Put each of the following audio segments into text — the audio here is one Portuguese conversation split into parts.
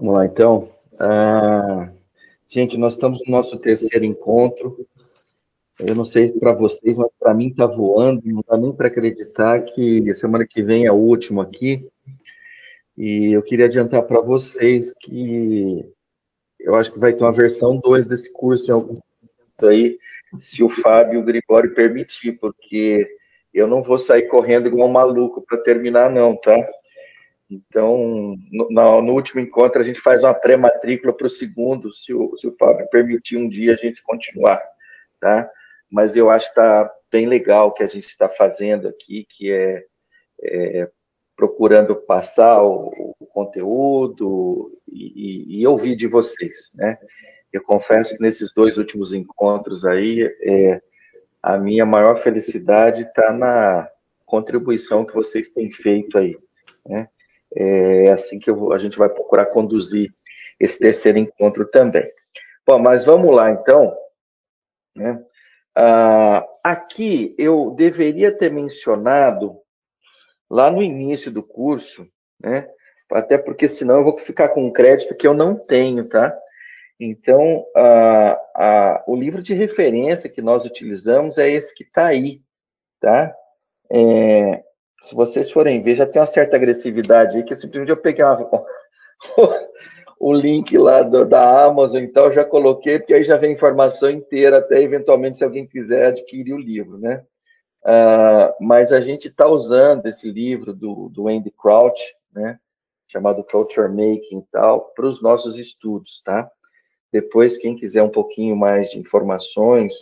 Vamos lá, então. Ah, gente, nós estamos no nosso terceiro encontro. Eu não sei para vocês, mas para mim está voando. Não dá nem para acreditar que semana que vem é o último aqui. E eu queria adiantar para vocês que eu acho que vai ter uma versão 2 desse curso em algum momento aí, se o Fábio Grigori permitir, porque eu não vou sair correndo igual um maluco para terminar, não, tá? Então, no, no, último encontro, a gente faz uma pré-matrícula para o segundo, se o, se o Fábio permitir um dia a gente continuar, tá? Mas eu acho que está bem legal o que a gente está fazendo aqui, que é, é procurando passar o, o conteúdo e, e, e, ouvir de vocês, né? Eu confesso que nesses dois últimos encontros aí, é, a minha maior felicidade está na contribuição que vocês têm feito aí, né? É assim que eu, a gente vai procurar conduzir esse terceiro encontro também. Bom, mas vamos lá então. Né? Ah, aqui eu deveria ter mencionado lá no início do curso, né? Até porque senão eu vou ficar com um crédito que eu não tenho, tá? Então, ah, ah, o livro de referência que nós utilizamos é esse que está aí, tá? É, se vocês forem ver, já tem uma certa agressividade aí, que simplesmente eu uma, o link lá do, da Amazon, então já coloquei, porque aí já vem informação inteira, até eventualmente se alguém quiser adquirir o livro, né? Uh, mas a gente está usando esse livro do, do Andy Crouch, né? Chamado Culture Making e tal, para os nossos estudos, tá? Depois, quem quiser um pouquinho mais de informações,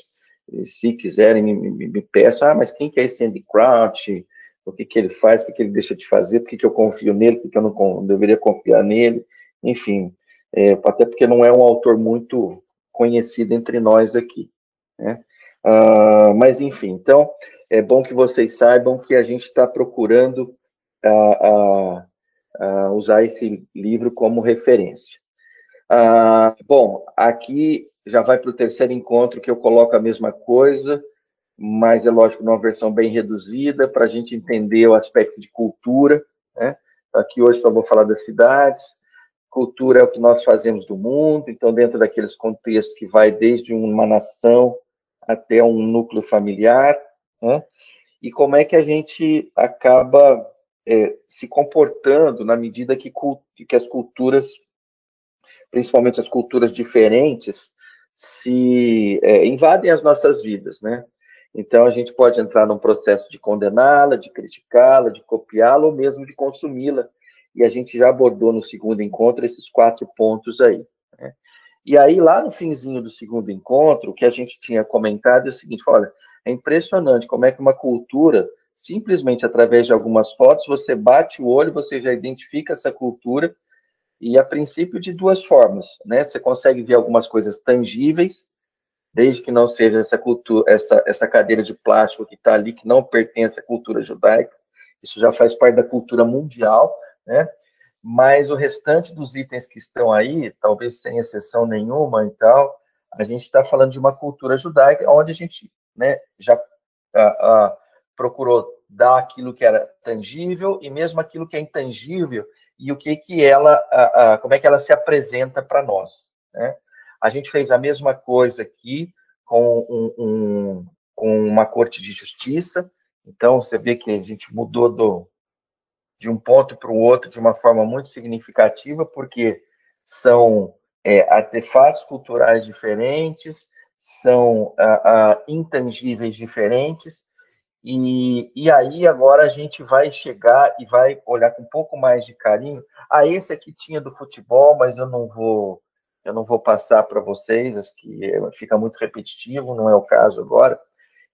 se quiserem, me, me, me peçam, ah, mas quem que é esse Andy Crouch? O que, que ele faz, o que, que ele deixa de fazer, por que, que eu confio nele, por que, que eu não deveria confiar nele, enfim, é, até porque não é um autor muito conhecido entre nós aqui, né? Ah, mas enfim, então é bom que vocês saibam que a gente está procurando usar esse livro como referência. Ah, bom, aqui já vai para o terceiro encontro que eu coloco a mesma coisa mas é lógico numa versão bem reduzida para a gente entender o aspecto de cultura. Né? Aqui hoje só vou falar das cidades. Cultura é o que nós fazemos do mundo, então dentro daqueles contextos que vai desde uma nação até um núcleo familiar, né? e como é que a gente acaba é, se comportando na medida que, que as culturas, principalmente as culturas diferentes, se é, invadem as nossas vidas, né? Então, a gente pode entrar num processo de condená-la, de criticá-la, de copiá-la ou mesmo de consumi-la. E a gente já abordou no segundo encontro esses quatro pontos aí. Né? E aí, lá no finzinho do segundo encontro, o que a gente tinha comentado é o seguinte: olha, é impressionante como é que uma cultura, simplesmente através de algumas fotos, você bate o olho, você já identifica essa cultura, e a princípio de duas formas, né? Você consegue ver algumas coisas tangíveis, desde que não seja essa cultura, essa, essa cadeira de plástico que está ali, que não pertence à cultura judaica, isso já faz parte da cultura mundial, né? Mas o restante dos itens que estão aí, talvez sem exceção nenhuma e tal, a gente está falando de uma cultura judaica, onde a gente né, já a, a, procurou dar aquilo que era tangível e mesmo aquilo que é intangível e o que que ela, a, como é que ela se apresenta para nós, né? A gente fez a mesma coisa aqui com, um, um, com uma corte de justiça. Então, você vê que a gente mudou do, de um ponto para o outro de uma forma muito significativa, porque são é, artefatos culturais diferentes, são ah, ah, intangíveis diferentes, e, e aí agora a gente vai chegar e vai olhar com um pouco mais de carinho. Ah, esse aqui tinha do futebol, mas eu não vou eu não vou passar para vocês, acho que fica muito repetitivo, não é o caso agora.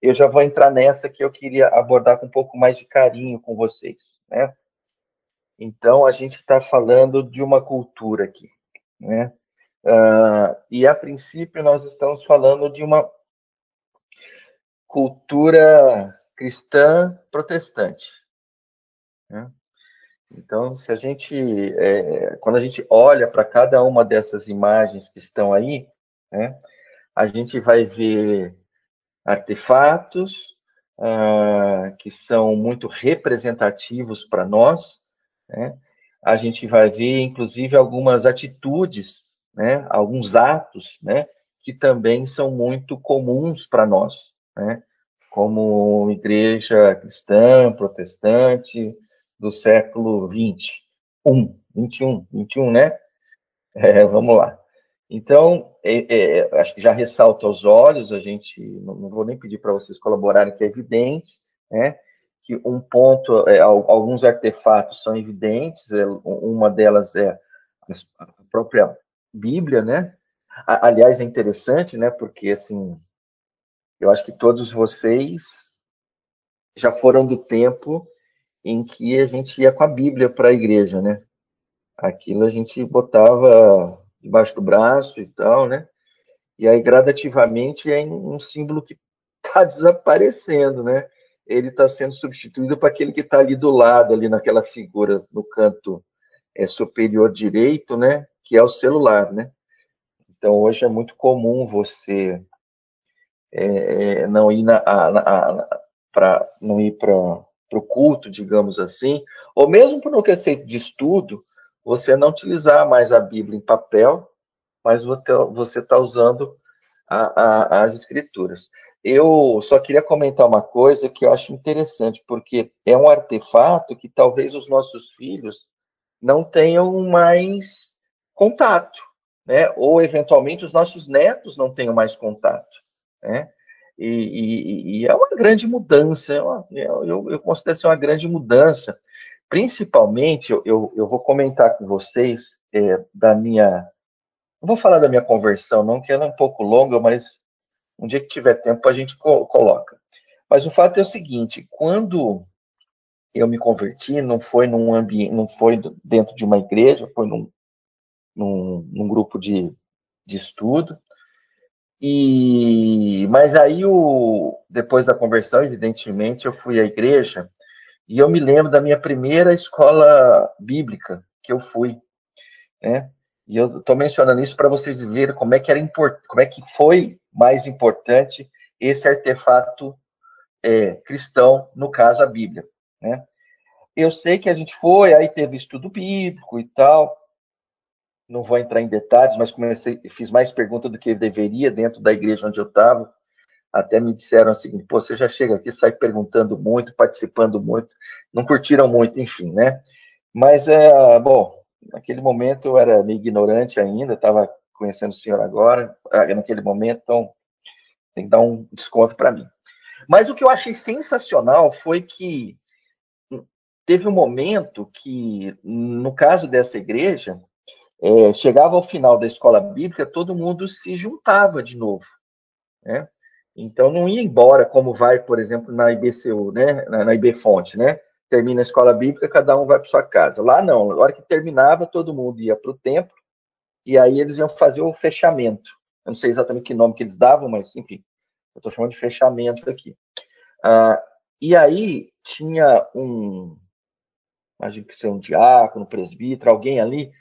Eu já vou entrar nessa que eu queria abordar com um pouco mais de carinho com vocês, né? Então, a gente está falando de uma cultura aqui, né? Uh, e, a princípio, nós estamos falando de uma cultura cristã protestante. Né? Então, se a gente, é, quando a gente olha para cada uma dessas imagens que estão aí, né, a gente vai ver artefatos ah, que são muito representativos para nós, né, a gente vai ver, inclusive, algumas atitudes, né, alguns atos, né, que também são muito comuns para nós, né, como igreja cristã, protestante, do século 21, 21, 21, né? É, vamos lá. Então, é, é, acho que já ressalta aos olhos, a gente, não, não vou nem pedir para vocês colaborarem, que é evidente, né? Que um ponto, é, alguns artefatos são evidentes, é, uma delas é a própria Bíblia, né? Aliás, é interessante, né? Porque, assim, eu acho que todos vocês já foram do tempo em que a gente ia com a Bíblia para a igreja, né? Aquilo a gente botava debaixo do braço e tal, né? E aí, gradativamente, é um símbolo que está desaparecendo, né? Ele está sendo substituído para aquele que está ali do lado, ali naquela figura no canto é, superior direito, né? Que é o celular, né? Então, hoje é muito comum você é, é não ir na, não ir para o culto, digamos assim, ou mesmo para o conceito de estudo, você não utilizar mais a Bíblia em papel, mas você está usando a, a, as escrituras. Eu só queria comentar uma coisa que eu acho interessante, porque é um artefato que talvez os nossos filhos não tenham mais contato, né? Ou eventualmente os nossos netos não tenham mais contato, né? E, e, e é uma grande mudança, é eu, eu, eu considero ser uma grande mudança. Principalmente, eu, eu, eu vou comentar com vocês é, da minha não vou falar da minha conversão, não, que ela é um pouco longa, mas um dia que tiver tempo a gente co coloca. Mas o fato é o seguinte: quando eu me converti, não foi num ambiente, não foi dentro de uma igreja, foi num, num, num grupo de, de estudo. E mas aí o depois da conversão, evidentemente, eu fui à igreja e eu me lembro da minha primeira escola bíblica que eu fui, né? E eu estou mencionando isso para vocês verem como é que era import... como é que foi mais importante esse artefato é, cristão, no caso a Bíblia. Né? Eu sei que a gente foi, aí teve estudo bíblico e tal. Não vou entrar em detalhes, mas comecei, fiz mais perguntas do que deveria dentro da igreja onde eu estava. Até me disseram assim, pô, você já chega aqui, sai perguntando muito, participando muito, não curtiram muito, enfim, né? Mas é, bom, naquele momento eu era meio ignorante ainda, estava conhecendo o senhor agora, ah, naquele momento, então tem que dar um desconto para mim. Mas o que eu achei sensacional foi que teve um momento que, no caso dessa igreja, é, chegava ao final da escola bíblica, todo mundo se juntava de novo, né? Então não ia embora como vai, por exemplo, na IBCU, né? Na, na IB Fonte, né? termina a escola bíblica, cada um vai para sua casa. Lá não, na hora que terminava, todo mundo ia para o templo e aí eles iam fazer o fechamento. Eu não sei exatamente que nome que eles davam, mas enfim, eu estou chamando de fechamento aqui. Ah, e aí tinha um, imagino que seja um diácono, um presbítero, alguém ali,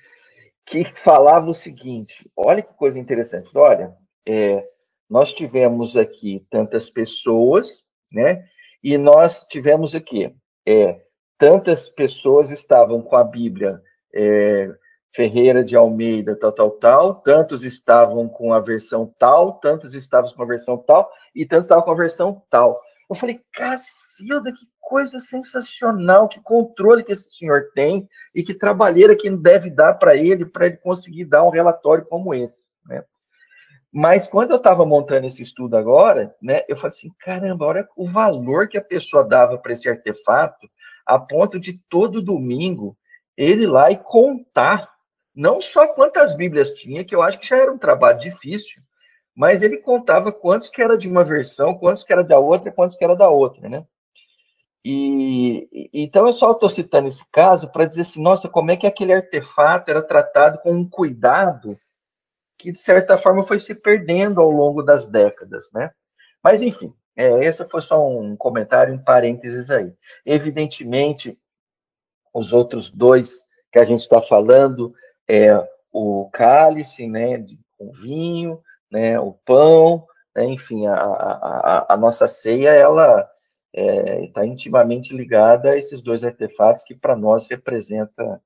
que falava o seguinte: olha que coisa interessante, olha, é, nós tivemos aqui tantas pessoas, né? E nós tivemos aqui é, tantas pessoas estavam com a Bíblia é, Ferreira de Almeida, tal, tal, tal, tantos estavam com a versão tal, tantos estavam com a versão tal, e tantos estavam com a versão tal. Eu falei, Cacilda, que coisa sensacional, que controle que esse senhor tem e que trabalheira que deve dar para ele, para ele conseguir dar um relatório como esse. Né? Mas quando eu estava montando esse estudo agora, né, eu falei assim, caramba, olha o valor que a pessoa dava para esse artefato, a ponto de todo domingo ele ir lá e contar não só quantas Bíblias tinha, que eu acho que já era um trabalho difícil, mas ele contava quantos que era de uma versão, quantos que era da outra, quantos que era da outra, né? E então eu só estou citando esse caso para dizer assim, nossa, como é que aquele artefato era tratado com um cuidado que de certa forma foi se perdendo ao longo das décadas, né? Mas enfim, é, esse foi só um comentário em parênteses aí. Evidentemente, os outros dois que a gente está falando é o cálice, né, com vinho, né, o pão, né, enfim, a, a, a, nossa ceia ela está é, intimamente ligada a esses dois artefatos que para nós representa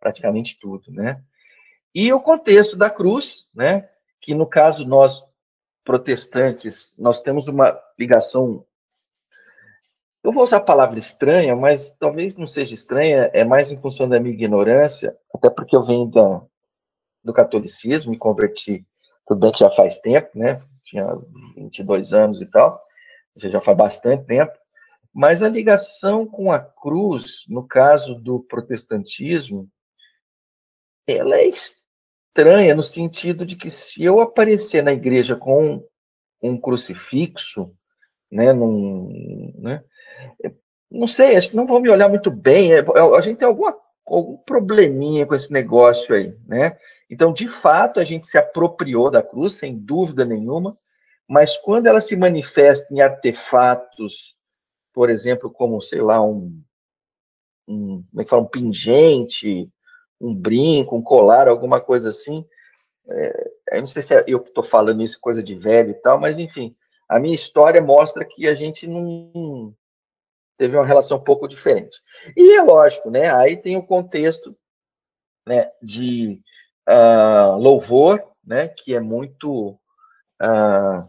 praticamente tudo, né? E o contexto da cruz, né? Que no caso nós protestantes, nós temos uma ligação. Eu vou usar a palavra estranha, mas talvez não seja estranha, é mais em função da minha ignorância, até porque eu venho da, do catolicismo, me converti, tudo bem que já faz tempo, né? Tinha 22 anos e tal, ou seja, já faz bastante tempo, mas a ligação com a cruz, no caso do protestantismo, ela é estranha no sentido de que se eu aparecer na igreja com um crucifixo, né, num, né, não sei, acho que não vão me olhar muito bem. É, a gente tem alguma, algum probleminha com esse negócio aí, né? Então, de fato, a gente se apropriou da cruz, sem dúvida nenhuma, mas quando ela se manifesta em artefatos, por exemplo, como, sei lá, um, um como é que fala, um pingente, um brinco, um colar, alguma coisa assim. É, eu não sei se é eu que estou falando isso, coisa de velho e tal, mas enfim, a minha história mostra que a gente não teve uma relação um pouco diferente. E é lógico, né? Aí tem o contexto né, de uh, louvor, né, que é muito uh,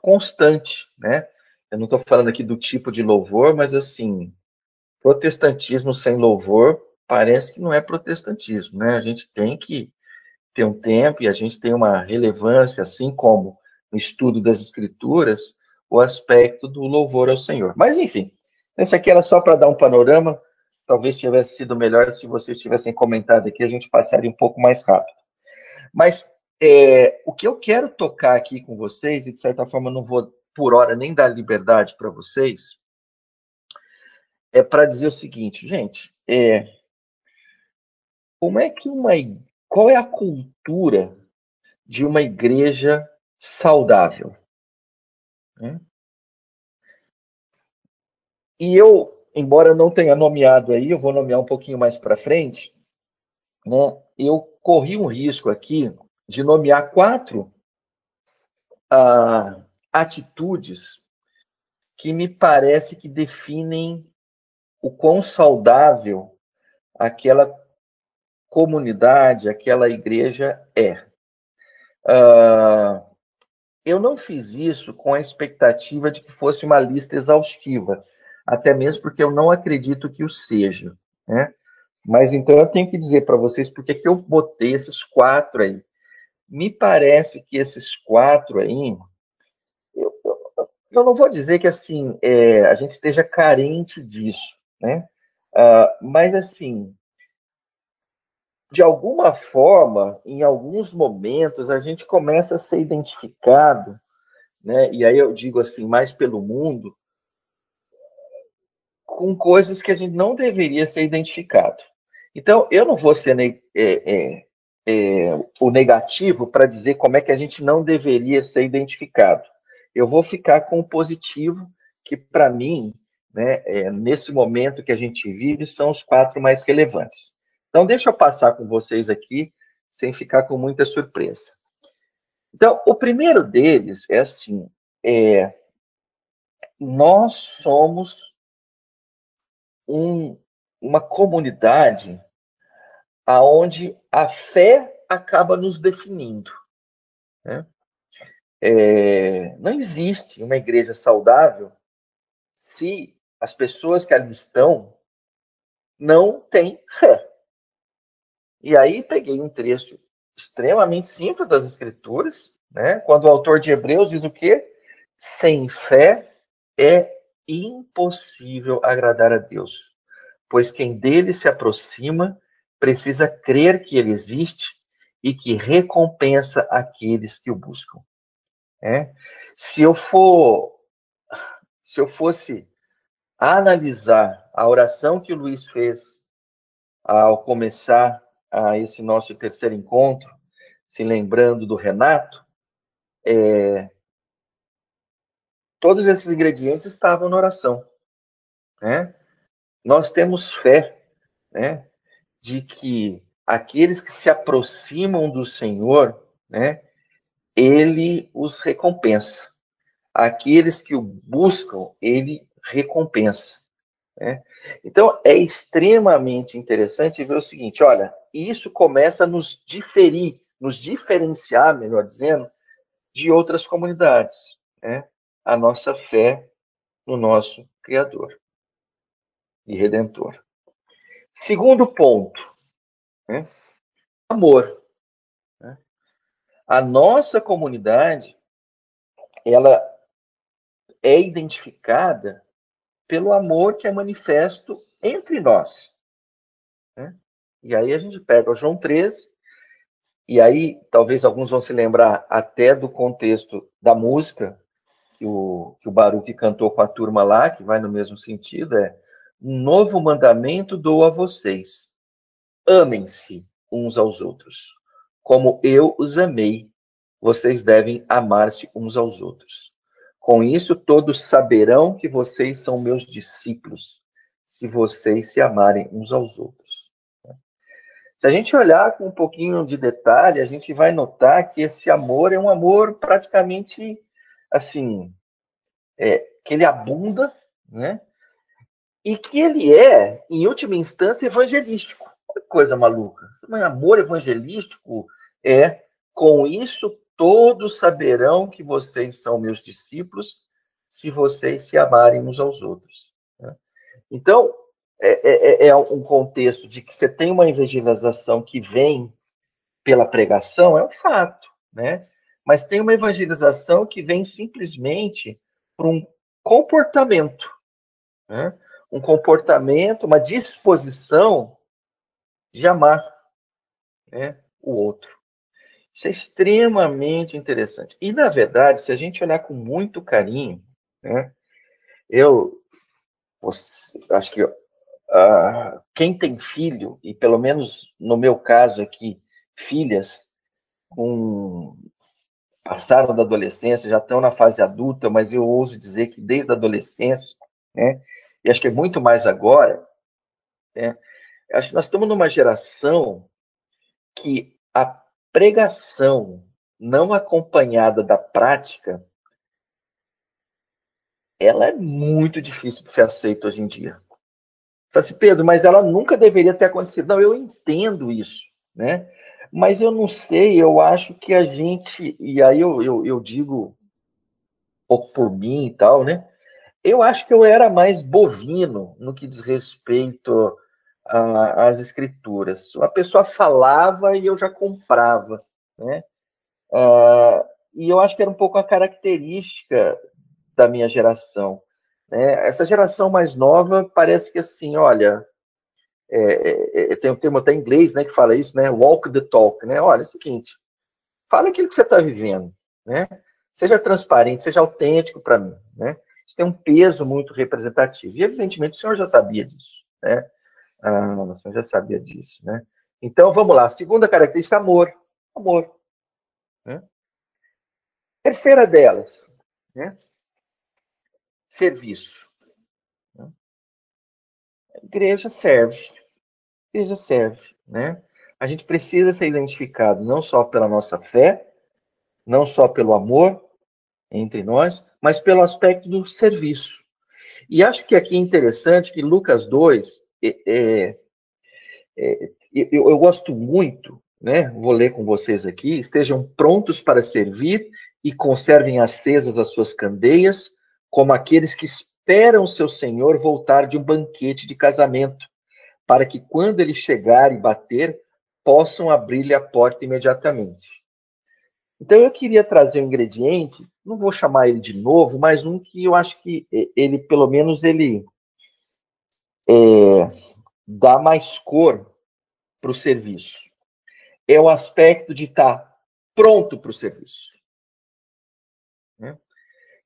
constante, né? Eu não estou falando aqui do tipo de louvor, mas assim, protestantismo sem louvor parece que não é protestantismo, né? A gente tem que ter um tempo e a gente tem uma relevância, assim como no estudo das escrituras, o aspecto do louvor ao Senhor. Mas enfim, esse aqui era só para dar um panorama. Talvez tivesse sido melhor se vocês tivessem comentado aqui, a gente passaria um pouco mais rápido. Mas é, o que eu quero tocar aqui com vocês, e de certa forma não vou por hora nem dar liberdade para vocês, é para dizer o seguinte, gente, é, como é que uma qual é a cultura de uma igreja saudável? Né? E eu, embora não tenha nomeado aí, eu vou nomear um pouquinho mais para frente, né? Eu corri um risco aqui de nomear quatro ah, atitudes que me parece que definem o quão saudável aquela comunidade, aquela igreja é. Uh, eu não fiz isso com a expectativa de que fosse uma lista exaustiva, até mesmo porque eu não acredito que o seja. Né? Mas então eu tenho que dizer para vocês porque que eu botei esses quatro aí. Me parece que esses quatro aí, eu, eu, eu não vou dizer que assim é, a gente esteja carente disso, né? Uh, mas assim, de alguma forma, em alguns momentos, a gente começa a ser identificado, né? E aí eu digo assim, mais pelo mundo, com coisas que a gente não deveria ser identificado. Então, eu não vou ser é, é, é, o negativo para dizer como é que a gente não deveria ser identificado. Eu vou ficar com o positivo, que para mim, né, é, nesse momento que a gente vive, são os quatro mais relevantes. Então, deixa eu passar com vocês aqui, sem ficar com muita surpresa. Então, o primeiro deles é assim: é, nós somos um, uma comunidade aonde a fé acaba nos definindo. Né? É, não existe uma igreja saudável se as pessoas que ali estão não têm fé. E aí peguei um trecho extremamente simples das Escrituras, né? Quando o autor de Hebreus diz o quê? Sem fé é impossível agradar a Deus, pois quem dele se aproxima precisa crer que ele existe e que recompensa aqueles que o buscam. É? Se eu for, se eu fosse analisar a oração que o Luiz fez ao começar a esse nosso terceiro encontro, se lembrando do Renato, é, todos esses ingredientes estavam na oração. Né? Nós temos fé né, de que aqueles que se aproximam do Senhor, né, ele os recompensa. Aqueles que o buscam, ele recompensa. Né? Então, é extremamente interessante ver o seguinte: olha, isso começa a nos diferir, nos diferenciar, melhor dizendo, de outras comunidades. Né? A nossa fé no nosso Criador e Redentor. Segundo ponto, né? amor. A nossa comunidade, ela é identificada pelo amor que é manifesto entre nós. Né? E aí a gente pega o João 13, e aí talvez alguns vão se lembrar até do contexto da música que o, que o Baruch cantou com a turma lá, que vai no mesmo sentido, é um novo mandamento dou a vocês. Amem-se uns aos outros. Como eu os amei, vocês devem amar-se uns aos outros. Com isso, todos saberão que vocês são meus discípulos, se vocês se amarem uns aos outros. Se a gente olhar com um pouquinho de detalhe, a gente vai notar que esse amor é um amor praticamente assim, é, que ele abunda, né? E que ele é, em última instância, evangelístico. Que coisa maluca. Mas amor evangelístico é, com isso todos saberão que vocês são meus discípulos se vocês se amarem uns aos outros. Né? Então, é, é, é, um contexto de que você tem uma evangelização que vem pela pregação, é um fato, né? Mas tem uma evangelização que vem simplesmente por um comportamento, né? um comportamento, uma disposição de amar né, o outro. Isso é extremamente interessante. E, na verdade, se a gente olhar com muito carinho, né, eu acho que uh, quem tem filho, e pelo menos no meu caso aqui, filhas com passaram da adolescência, já estão na fase adulta, mas eu ouso dizer que desde a adolescência, né, e acho que é muito mais agora, né, acho que nós estamos numa geração que pregação não acompanhada da prática, ela é muito difícil de ser aceita hoje em dia. Fala assim, Pedro, mas ela nunca deveria ter acontecido. Não, eu entendo isso, né? Mas eu não sei, eu acho que a gente, e aí eu, eu, eu digo um pouco por mim e tal, né? Eu acho que eu era mais bovino no que diz respeito as escrituras. A pessoa falava e eu já comprava, né? Uh, e eu acho que era um pouco a característica da minha geração. Né? Essa geração mais nova parece que assim, olha, é, é, é tem um termo até em inglês, né, que fala isso, né? Walk the talk, né? Olha, é o seguinte, fala aquilo que você está vivendo, né? Seja transparente, seja autêntico para mim, né? Isso tem um peso muito representativo. E evidentemente o senhor já sabia disso, né? Ah, senhor já sabia disso, né? Então, vamos lá. Segunda característica, amor. Amor. Né? Terceira delas, né? serviço. Né? A igreja serve. A igreja serve. Né? A gente precisa ser identificado não só pela nossa fé, não só pelo amor entre nós, mas pelo aspecto do serviço. E acho que aqui é interessante que Lucas 2 é, é, eu, eu, gosto muito, né? Vou ler com vocês aqui. Estejam prontos para servir e conservem acesas as suas candeias, como aqueles que esperam seu senhor voltar de um banquete de casamento, para que quando ele chegar e bater, possam abrir-lhe a porta imediatamente. Então eu queria trazer um ingrediente, não vou chamar ele de novo, mas um que eu acho que ele, pelo menos, ele é, dá mais cor para o serviço. É o aspecto de estar tá pronto para o serviço. Né?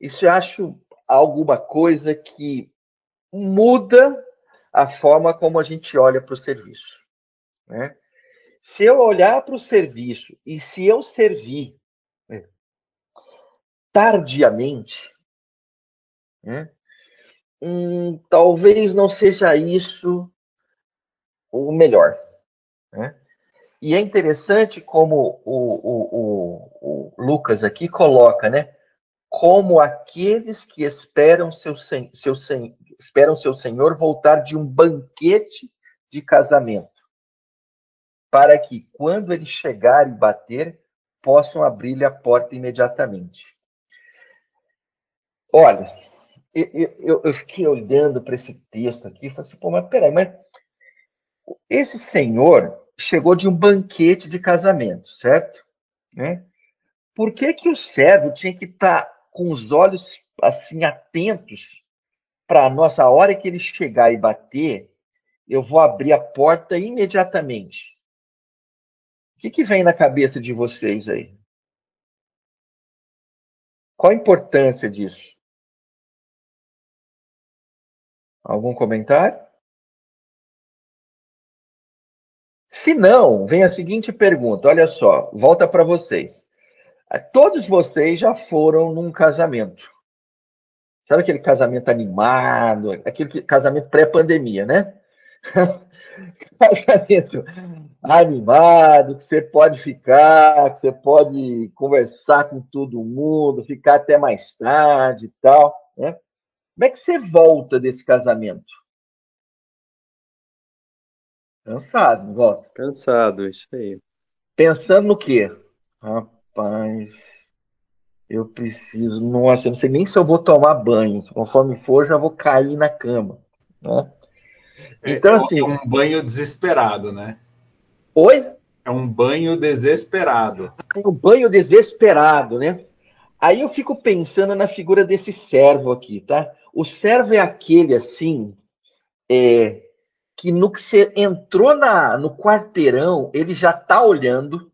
Isso eu acho alguma coisa que muda a forma como a gente olha para o serviço. Né? Se eu olhar para o serviço e se eu servir né, tardiamente, né, hum, talvez não seja isso o melhor. Né? E é interessante como o, o, o, o Lucas aqui coloca, né? como aqueles que esperam seu, seu, esperam seu senhor voltar de um banquete de casamento, para que, quando ele chegar e bater, possam abrir-lhe a porta imediatamente. Olha, eu, eu, fiquei olhando para esse texto aqui e falei assim, pô, mas peraí, mas esse senhor chegou de um banquete de casamento, certo? Né? Por que, que o servo tinha que estar tá com os olhos assim atentos para a nossa hora que ele chegar e bater, eu vou abrir a porta imediatamente? O que, que vem na cabeça de vocês aí? Qual a importância disso? Algum comentário? Se não, vem a seguinte pergunta: olha só, volta para vocês. Todos vocês já foram num casamento. Sabe aquele casamento animado, aquele casamento pré-pandemia, né? casamento animado, que você pode ficar, que você pode conversar com todo mundo, ficar até mais tarde e tal, né? Como é que você volta desse casamento? Cansado, volta. Cansado, isso aí. Pensando no quê? Rapaz, eu preciso. Nossa, eu não sei nem se eu vou tomar banho. Conforme for, já vou cair na cama. Né? É, então, é, assim. É um banho desesperado, né? Oi? É um banho desesperado. É um banho desesperado, né? Aí eu fico pensando na figura desse servo aqui, tá? O servo é aquele assim, é, que no que você entrou na, no quarteirão, ele já tá olhando,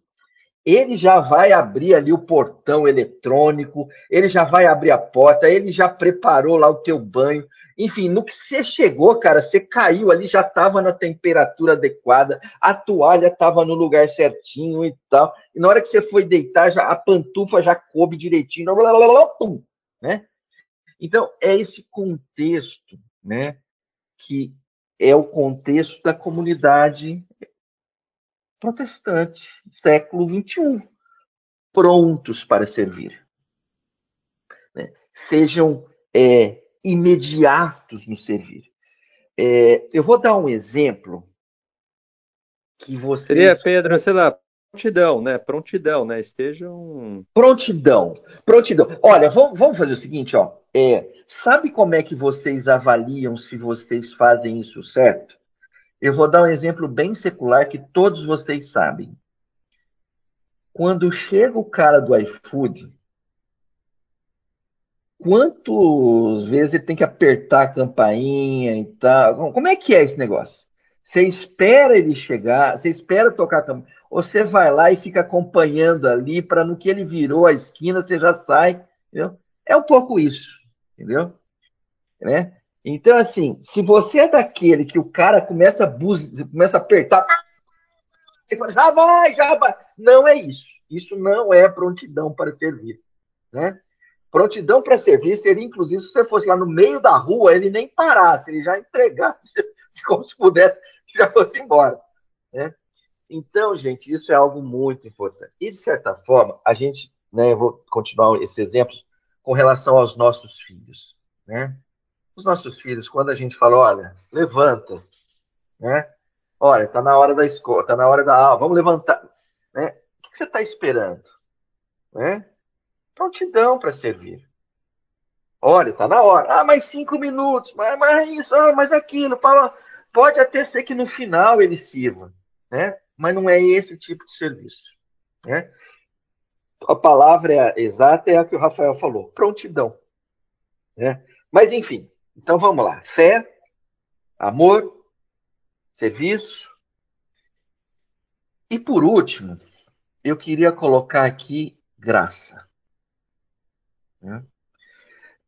ele já vai abrir ali o portão eletrônico, ele já vai abrir a porta, ele já preparou lá o teu banho. Enfim, no que você chegou, cara, você caiu ali, já estava na temperatura adequada, a toalha estava no lugar certinho e tal. E na hora que você foi deitar, já, a pantufa já coube direitinho, blá, blá, blá, pum, né? Então, é esse contexto, né, que é o contexto da comunidade protestante, século XXI, prontos para servir. Né? Sejam é, imediatos no servir. É, eu vou dar um exemplo que vocês... Seria, Pedro, sei lá, prontidão, né? Prontidão, né? Estejam... Prontidão, prontidão. Olha, vamos, vamos fazer o seguinte, ó. É, sabe como é que vocês avaliam se vocês fazem isso certo? Eu vou dar um exemplo bem secular que todos vocês sabem. Quando chega o cara do iFood, quantas vezes ele tem que apertar a campainha e tal? Como é que é esse negócio? Você espera ele chegar, você espera tocar a campainha, ou você vai lá e fica acompanhando ali para no que ele virou a esquina você já sai, entendeu? É um pouco isso, entendeu? Né? Então, assim, se você é daquele que o cara começa a, buz... começa a apertar, você fala, já vai, já vai. Não é isso. Isso não é prontidão para servir. Né? Prontidão para servir seria, inclusive, se você fosse lá no meio da rua, ele nem parasse, ele já entregasse, como se pudesse, já fosse embora. Né? Então, gente, isso é algo muito importante. E, de certa forma, a gente, né, eu vou continuar esses exemplos com relação aos nossos filhos. Né? Os nossos filhos, quando a gente fala, olha, levanta, né? Olha, tá na hora da escola, tá na hora da aula, vamos levantar, né? O que você está esperando, né? Prontidão para servir. Olha, tá na hora. Ah, mais cinco minutos, mas, mas isso, ah, mas aquilo. Pode até ser que no final ele sirva, né? Mas não é esse tipo de serviço, né? A palavra exata é a que o Rafael falou, prontidão, né? Mas enfim, então vamos lá: fé, amor, serviço. E por último, eu queria colocar aqui graça. Né?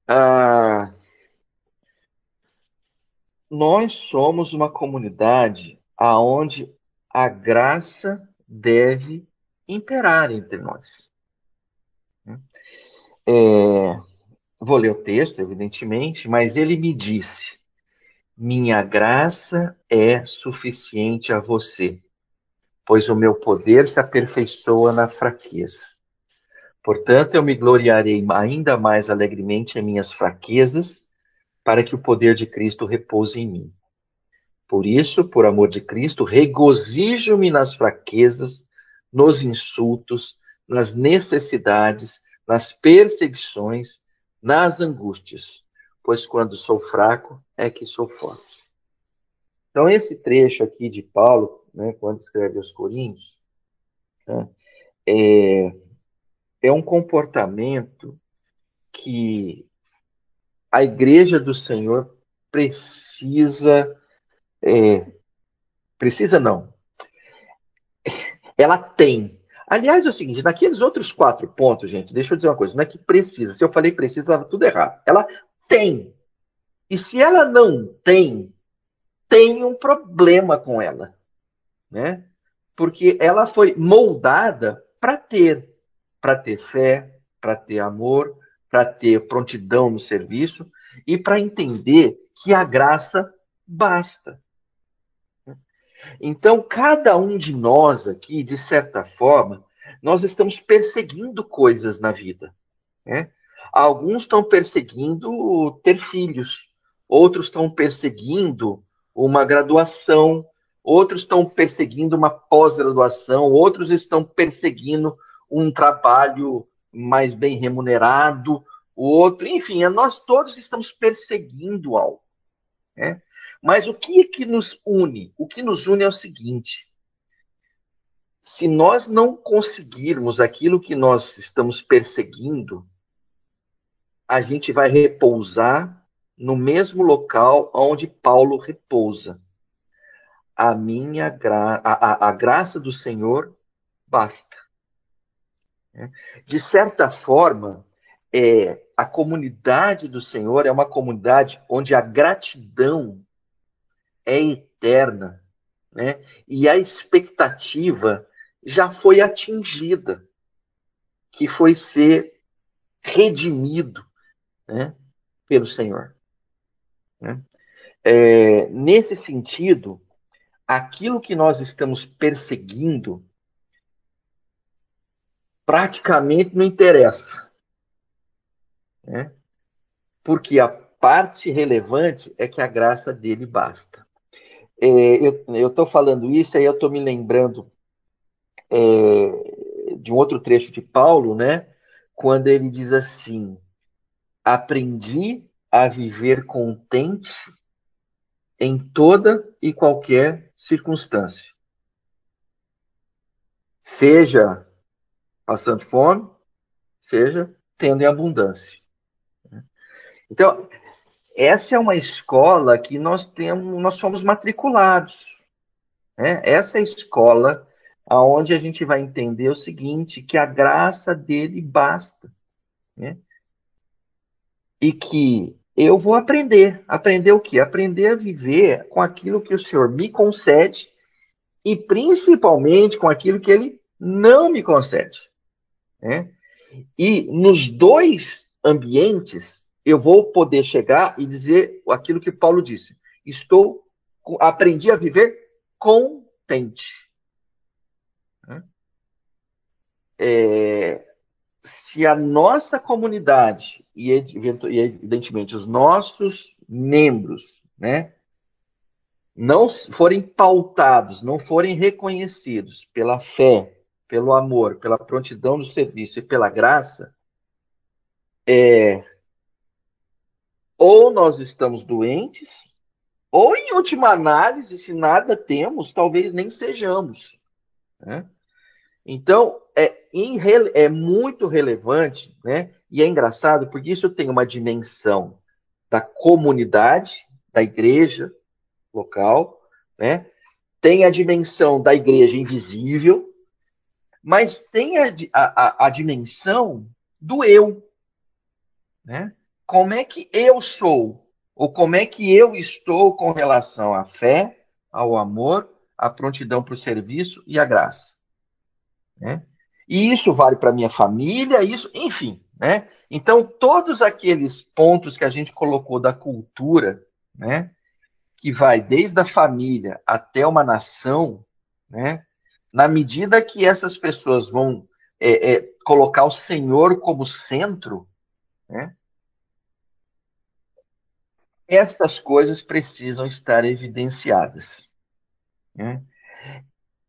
Ah, nós somos uma comunidade aonde a graça deve imperar entre nós. Né? É, Vou ler o texto, evidentemente, mas ele me disse: Minha graça é suficiente a você, pois o meu poder se aperfeiçoa na fraqueza. Portanto, eu me gloriarei ainda mais alegremente em minhas fraquezas, para que o poder de Cristo repouse em mim. Por isso, por amor de Cristo, regozijo-me nas fraquezas, nos insultos, nas necessidades, nas perseguições, nas angústias, pois quando sou fraco é que sou forte. Então, esse trecho aqui de Paulo, né, quando escreve aos Coríntios, né, é, é um comportamento que a igreja do Senhor precisa. É, precisa não. Ela tem. Aliás, é o seguinte, naqueles outros quatro pontos, gente, deixa eu dizer uma coisa, não é que precisa. Se eu falei precisa, estava tudo errado. Ela tem. E se ela não tem, tem um problema com ela. Né? Porque ela foi moldada para ter para ter fé, para ter amor, para ter prontidão no serviço e para entender que a graça basta. Então, cada um de nós aqui, de certa forma, nós estamos perseguindo coisas na vida. Né? Alguns estão perseguindo ter filhos, outros estão perseguindo uma graduação, outros estão perseguindo uma pós-graduação, outros estão perseguindo um trabalho mais bem remunerado, o outro, enfim, nós todos estamos perseguindo algo. Né? Mas o que, é que nos une? O que nos une é o seguinte: se nós não conseguirmos aquilo que nós estamos perseguindo, a gente vai repousar no mesmo local onde Paulo repousa. A minha gra a, a, a graça do Senhor basta. Né? De certa forma, é, a comunidade do Senhor é uma comunidade onde a gratidão é eterna, né? E a expectativa já foi atingida, que foi ser redimido, né? Pelo Senhor. Né? É, nesse sentido, aquilo que nós estamos perseguindo praticamente não interessa. Né? Porque a parte relevante é que a graça dele basta. É, eu estou falando isso, aí eu estou me lembrando é, de um outro trecho de Paulo, né? Quando ele diz assim: Aprendi a viver contente em toda e qualquer circunstância. Seja passando fome, seja tendo em abundância. Então, essa é uma escola que nós temos, nós fomos matriculados. Né? Essa é a escola aonde a gente vai entender o seguinte, que a graça dele basta. Né? E que eu vou aprender. Aprender o quê? Aprender a viver com aquilo que o Senhor me concede e principalmente com aquilo que ele não me concede. Né? E nos dois ambientes, eu vou poder chegar e dizer aquilo que Paulo disse. Estou, aprendi a viver contente. Né? É, se a nossa comunidade e evidentemente os nossos membros, né, não forem pautados, não forem reconhecidos pela fé, pelo amor, pela prontidão do serviço e pela graça, é ou nós estamos doentes, ou em última análise, se nada temos, talvez nem sejamos. Né? Então, é, é muito relevante, né? E é engraçado porque isso tem uma dimensão da comunidade, da igreja local, né? Tem a dimensão da igreja invisível, mas tem a, a, a dimensão do eu. Né? Como é que eu sou? Ou como é que eu estou com relação à fé, ao amor, à prontidão para o serviço e à graça? Né? E isso vale para minha família, isso, enfim, né? Então todos aqueles pontos que a gente colocou da cultura, né, que vai desde a família até uma nação, né, na medida que essas pessoas vão é, é, colocar o Senhor como centro, né? Estas coisas precisam estar evidenciadas. Né?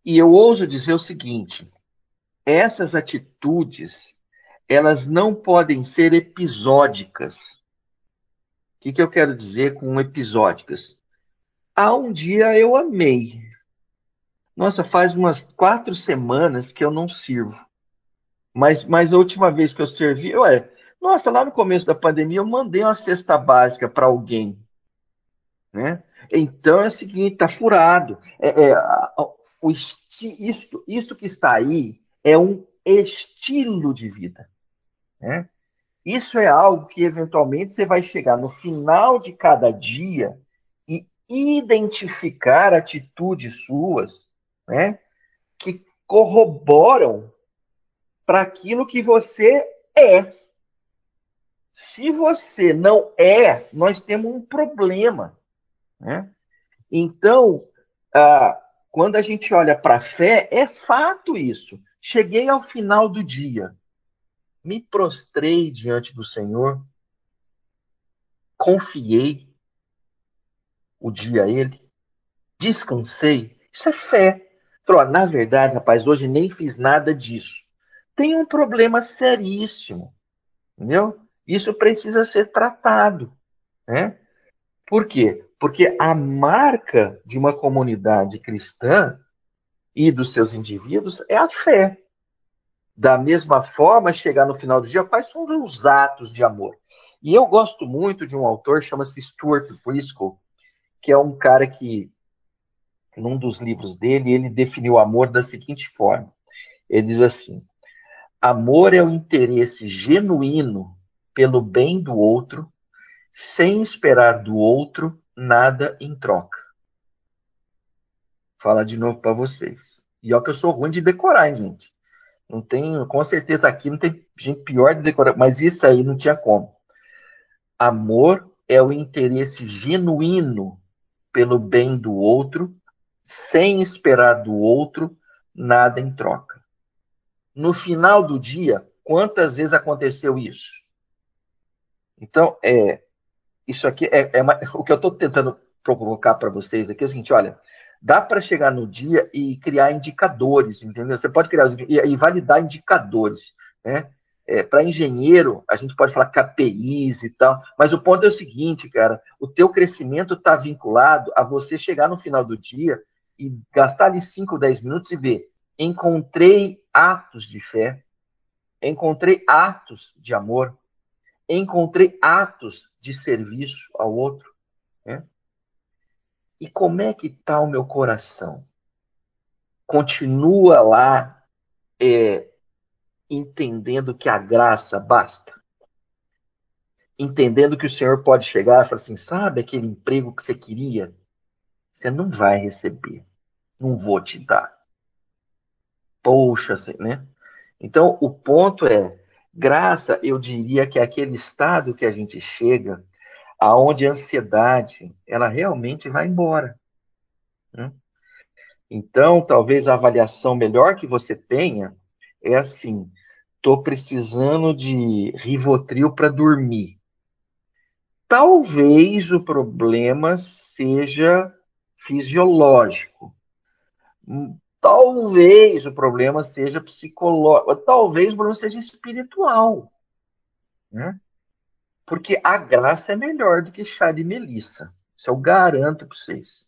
E eu ouso dizer o seguinte: essas atitudes elas não podem ser episódicas. O que, que eu quero dizer com episódicas? Há um dia eu amei. Nossa, faz umas quatro semanas que eu não sirvo. Mas, mas a última vez que eu servi, ué, nossa, lá no começo da pandemia eu mandei uma cesta básica para alguém. Né? Então é o seguinte, tá furado. É, é, o esti isto, isto que está aí é um estilo de vida. Né? Isso é algo que eventualmente você vai chegar no final de cada dia e identificar atitudes suas né, que corroboram para aquilo que você é. Se você não é, nós temos um problema. Né? Então, ah, quando a gente olha para a fé, é fato isso. Cheguei ao final do dia, me prostrei diante do Senhor, confiei o dia a Ele, descansei. Isso é fé. Na verdade, rapaz, hoje nem fiz nada disso. Tem um problema seríssimo, entendeu? Isso precisa ser tratado, né? Por quê? Porque a marca de uma comunidade cristã e dos seus indivíduos é a fé. Da mesma forma, chegar no final do dia, quais são os atos de amor? E eu gosto muito de um autor, chama-se Stuart Briscoe, que é um cara que, num dos livros dele, ele definiu o amor da seguinte forma. Ele diz assim: amor é o interesse genuíno pelo bem do outro, sem esperar do outro nada em troca. Fala de novo para vocês. E ó que eu sou ruim de decorar, hein, gente. Não tem, com certeza aqui não tem gente pior de decorar, mas isso aí não tinha como. Amor é o interesse genuíno pelo bem do outro, sem esperar do outro nada em troca. No final do dia, quantas vezes aconteceu isso? Então, é, isso aqui é, é uma, o que eu estou tentando provocar para vocês aqui é o seguinte: olha, dá para chegar no dia e criar indicadores, entendeu? Você pode criar e, e validar indicadores, né? É, para engenheiro, a gente pode falar KPIs e tal, mas o ponto é o seguinte, cara: o teu crescimento está vinculado a você chegar no final do dia e gastar ali 5, 10 minutos e ver, encontrei atos de fé, encontrei atos de amor, encontrei atos de serviço ao outro. Né? E como é que está o meu coração? Continua lá é, entendendo que a graça basta? Entendendo que o Senhor pode chegar e falar assim, sabe aquele emprego que você queria? Você não vai receber. Não vou te dar. Poxa, né? Então, o ponto é, Graça, eu diria que é aquele estado que a gente chega aonde a ansiedade, ela realmente vai embora. Né? Então, talvez a avaliação melhor que você tenha é assim: estou precisando de Rivotril para dormir. Talvez o problema seja fisiológico. Talvez o problema seja psicológico, talvez o problema seja espiritual. Né? Porque a graça é melhor do que chá de melissa. Isso eu garanto para vocês.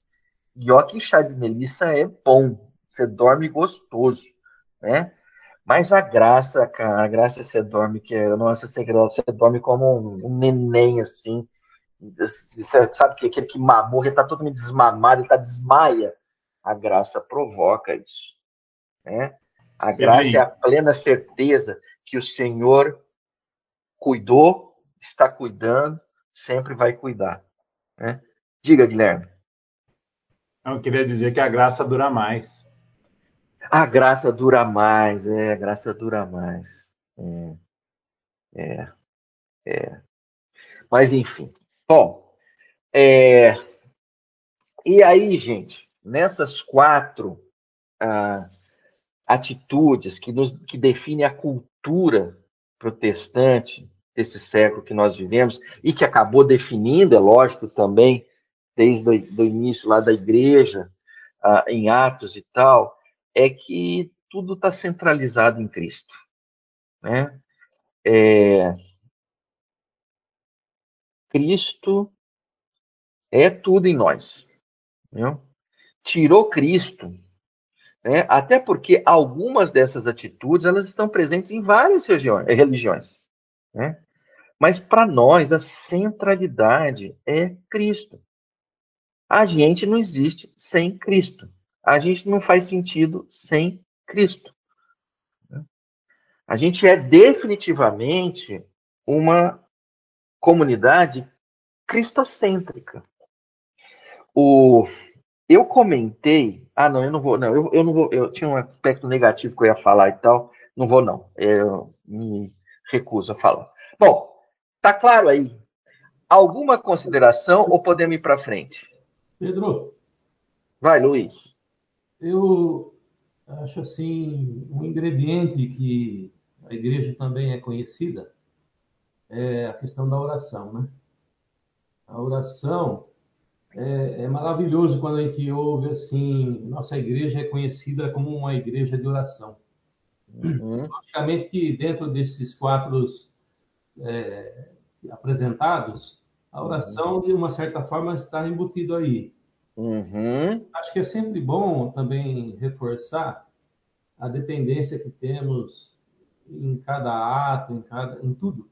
E ó que chá de melissa é bom. Você dorme gostoso, né? Mas a graça, cara, a graça você dorme, que é, nossa, você, você dorme como um, um neném, assim. Você sabe que aquele que mamou, ele tá todo desmamado, ele tá desmaia a graça provoca isso. Né? A graça é a plena certeza que o Senhor cuidou, está cuidando, sempre vai cuidar. Né? Diga, Guilherme. Eu queria dizer que a graça dura mais. A graça dura mais, é, a graça dura mais. É, é, é. Mas enfim. Bom, é, e aí, gente, nessas quatro, ah, atitudes que, nos, que definem a cultura protestante desse século que nós vivemos e que acabou definindo, é lógico, também desde o início lá da igreja, ah, em Atos e tal, é que tudo está centralizado em Cristo. Né? É... Cristo é tudo em nós. Viu? Tirou Cristo, né? até porque algumas dessas atitudes elas estão presentes em várias religiões. Né? Mas para nós a centralidade é Cristo. A gente não existe sem Cristo. A gente não faz sentido sem Cristo. A gente é definitivamente uma comunidade cristocêntrica. O, eu comentei, ah não, eu não vou, não, eu, eu não vou, eu tinha um aspecto negativo que eu ia falar e tal, não vou não, eu me recuso a falar. Bom, tá claro aí? Alguma consideração ou podemos ir para frente? Pedro. Vai, Luiz. Eu acho assim, um ingrediente que a igreja também é conhecida é a questão da oração, né? A oração é, é maravilhoso quando a gente ouve assim, nossa igreja é conhecida como uma igreja de oração. Uhum. Logicamente que dentro desses quatro é, apresentados, a oração, de uma certa forma, está embutido aí. Uhum. Acho que é sempre bom também reforçar a dependência que temos em cada ato, em, cada, em tudo.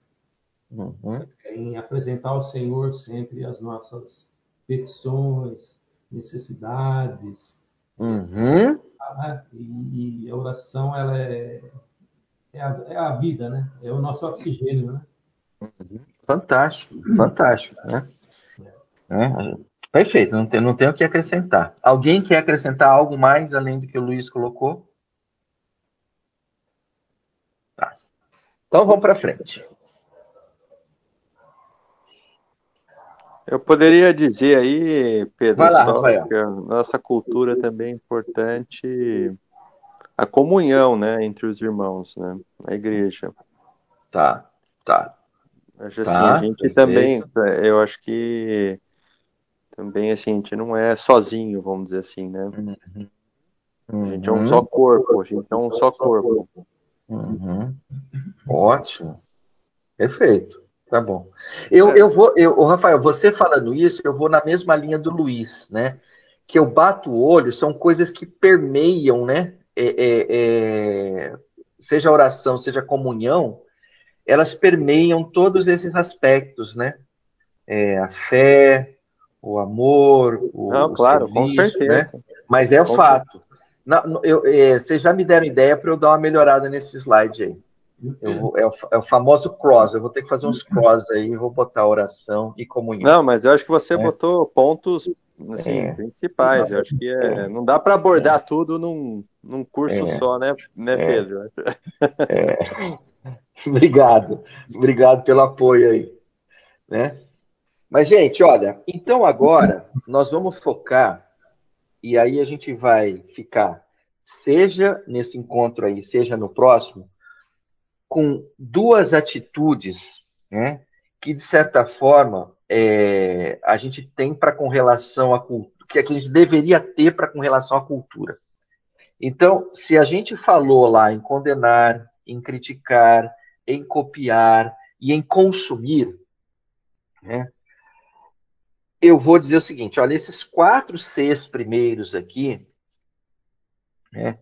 Uhum. Em apresentar ao Senhor sempre as nossas petições, necessidades. Uhum. Ah, e, e, a oração, ela é, é a, é, a, vida, né? É o nosso oxigênio, né? Uhum. Fantástico, fantástico, né? É. Perfeito, não tem, não tem o que acrescentar. Alguém quer acrescentar algo mais além do que o Luiz colocou? Tá. Então vamos para frente. Eu poderia dizer aí, Pedro, lá, que a nossa cultura também é importante a comunhão, né, entre os irmãos, né, na igreja. Tá, tá. Acho assim, tá, a gente perfeito. também, eu acho que também assim, a gente não é sozinho, vamos dizer assim, né? Uhum. A gente é um só corpo, a gente é um só corpo. Uhum. Ótimo. Perfeito. Tá bom. Eu, é. eu vou, eu, Rafael, você falando isso, eu vou na mesma linha do Luiz, né? Que eu bato o olho, são coisas que permeiam, né? É, é, é, seja oração, seja comunhão, elas permeiam todos esses aspectos, né? É, a fé, o amor, o, Não, claro, o serviço, com certeza. Né? Mas é o fato. Não, eu, é, vocês já me deram ideia para eu dar uma melhorada nesse slide aí. Vou, é, o, é, o, famoso cross. Eu vou ter que fazer uns cross aí, vou botar oração e comunhão. Não, mas eu acho que você é. botou pontos assim, é. principais. Eu acho que é, é. não dá para abordar tudo num, num curso só, né, né Pedro? Obrigado. Obrigado pelo apoio aí. Né? Mas, gente, olha, então agora nós vamos focar, e aí a gente vai ficar, seja nesse encontro aí, seja no próximo, com duas atitudes, né, que de certa forma é, a gente tem para com relação à cultura, que a gente deveria ter para com relação à cultura. Então, se a gente falou lá em condenar, em criticar, em copiar e em consumir, né, eu vou dizer o seguinte: olha, esses quatro Cs primeiros aqui, né,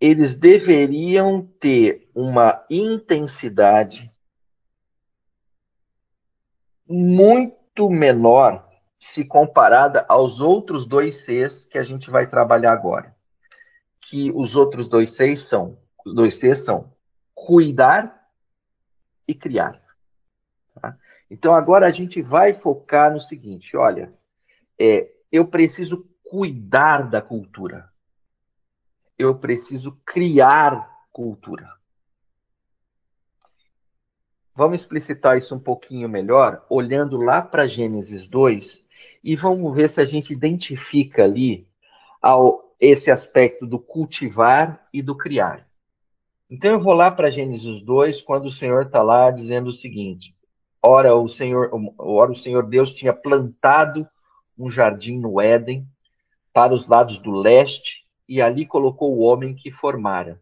eles deveriam ter uma intensidade muito menor se comparada aos outros dois Cs que a gente vai trabalhar agora. Que os outros dois Cs são, os dois Cs são cuidar e criar. Tá? Então agora a gente vai focar no seguinte: olha, é, eu preciso cuidar da cultura. Eu preciso criar cultura. Vamos explicitar isso um pouquinho melhor, olhando lá para Gênesis 2, e vamos ver se a gente identifica ali ao, esse aspecto do cultivar e do criar. Então eu vou lá para Gênesis 2, quando o Senhor está lá dizendo o seguinte: ora o Senhor, ora o Senhor Deus tinha plantado um jardim no Éden para os lados do leste e ali colocou o homem que formara.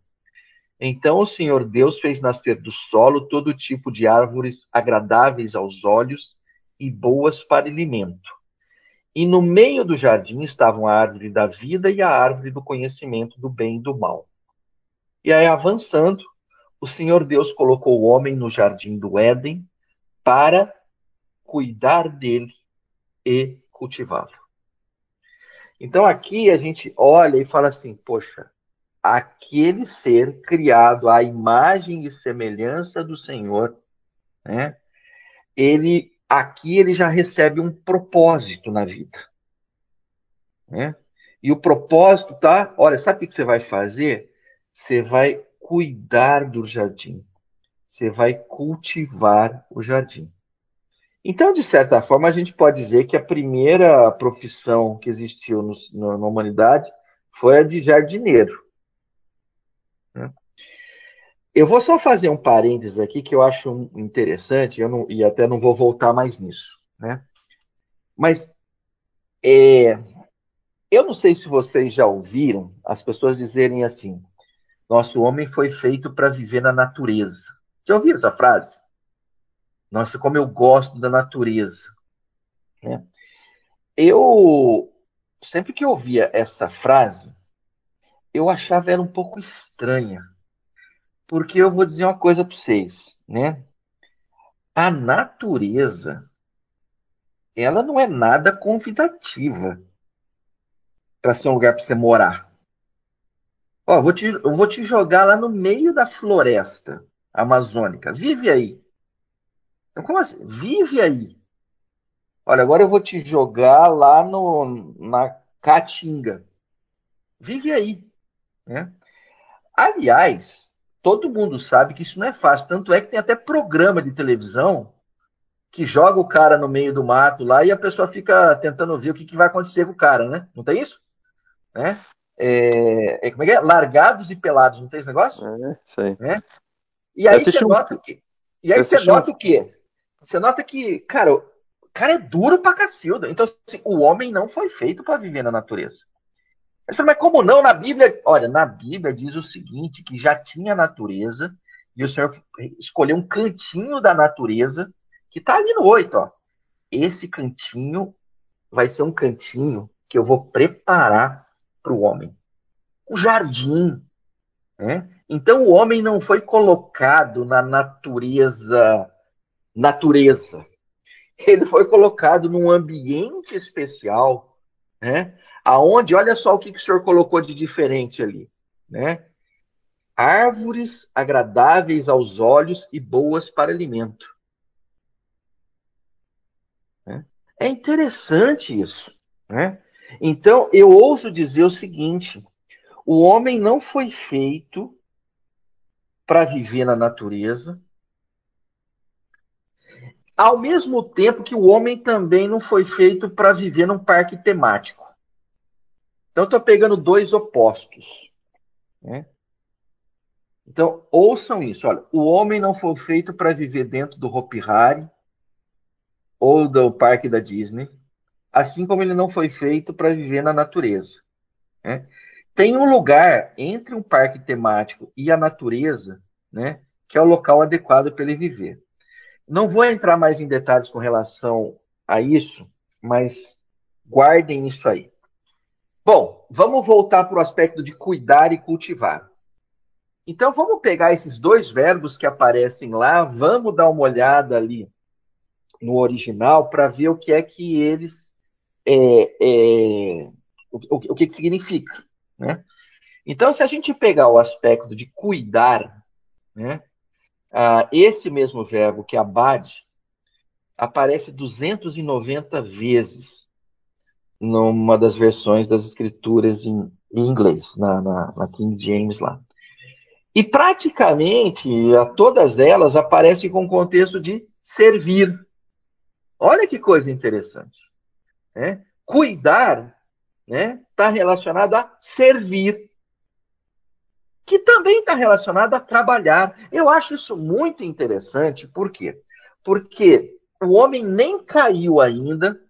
Então o Senhor Deus fez nascer do solo todo tipo de árvores agradáveis aos olhos e boas para alimento. E no meio do jardim estavam a árvore da vida e a árvore do conhecimento do bem e do mal. E aí, avançando, o Senhor Deus colocou o homem no jardim do Éden para cuidar dele e cultivá-lo. Então aqui a gente olha e fala assim: poxa, aquele ser criado à imagem e semelhança do Senhor, né? Ele aqui ele já recebe um propósito na vida, né? E o propósito tá, olha, sabe o que você vai fazer? Você vai cuidar do jardim. Você vai cultivar o jardim. Então, de certa forma, a gente pode dizer que a primeira profissão que existiu no, no, na humanidade foi a de jardineiro. Né? Eu vou só fazer um parênteses aqui que eu acho interessante, eu não, e até não vou voltar mais nisso. Né? Mas é, eu não sei se vocês já ouviram as pessoas dizerem assim: nosso homem foi feito para viver na natureza. Já ouviram essa frase? Nossa, como eu gosto da natureza. Né? Eu, sempre que eu ouvia essa frase, eu achava ela um pouco estranha. Porque eu vou dizer uma coisa para vocês, né? A natureza, ela não é nada convidativa para ser um lugar para você morar. Ó, vou te, eu vou te jogar lá no meio da floresta amazônica. Vive aí. Então, como assim? Vive aí. Olha, agora eu vou te jogar lá no, na Caatinga. Vive aí. Né? Aliás, todo mundo sabe que isso não é fácil. Tanto é que tem até programa de televisão que joga o cara no meio do mato lá e a pessoa fica tentando ver o que, que vai acontecer com o cara, né? Não tem isso? Né? É, é, como é que é? Largados e pelados, não tem esse negócio? É, sei. É? E aí você nota que. E aí você nota o quê? Você nota que, cara, o cara é duro pra cacilda. Então, assim, o homem não foi feito para viver na natureza. Mas como não? Na Bíblia, olha, na Bíblia diz o seguinte, que já tinha natureza, e o Senhor escolheu um cantinho da natureza, que está ali no 8, ó. Esse cantinho vai ser um cantinho que eu vou preparar para o homem. O jardim. Né? Então o homem não foi colocado na natureza natureza. Ele foi colocado num ambiente especial, né? Aonde, olha só o que, que o senhor colocou de diferente ali, né? Árvores agradáveis aos olhos e boas para alimento. Né? É interessante isso, né? Então, eu ouso dizer o seguinte: o homem não foi feito para viver na natureza, ao mesmo tempo que o homem também não foi feito para viver num parque temático. Então, estou pegando dois opostos. Né? Então, ouçam isso. Olha, o homem não foi feito para viver dentro do Hopi Hari ou do parque da Disney assim como ele não foi feito para viver na natureza. Né? Tem um lugar entre um parque temático e a natureza, né, que é o local adequado para ele viver. Não vou entrar mais em detalhes com relação a isso, mas guardem isso aí. Bom, vamos voltar para o aspecto de cuidar e cultivar. Então vamos pegar esses dois verbos que aparecem lá, vamos dar uma olhada ali no original para ver o que é que eles é, é, o, o, que, que significa. Né? Então, se a gente pegar o aspecto de cuidar, né, ah, esse mesmo verbo que abade aparece 290 vezes numa das versões das escrituras em, em inglês, na, na, na, King James lá. E praticamente a todas elas aparecem com o contexto de servir. Olha que coisa interessante. Né? Cuidar né, está relacionado a servir, que também está relacionado a trabalhar. Eu acho isso muito interessante, por quê? Porque o homem nem caiu ainda,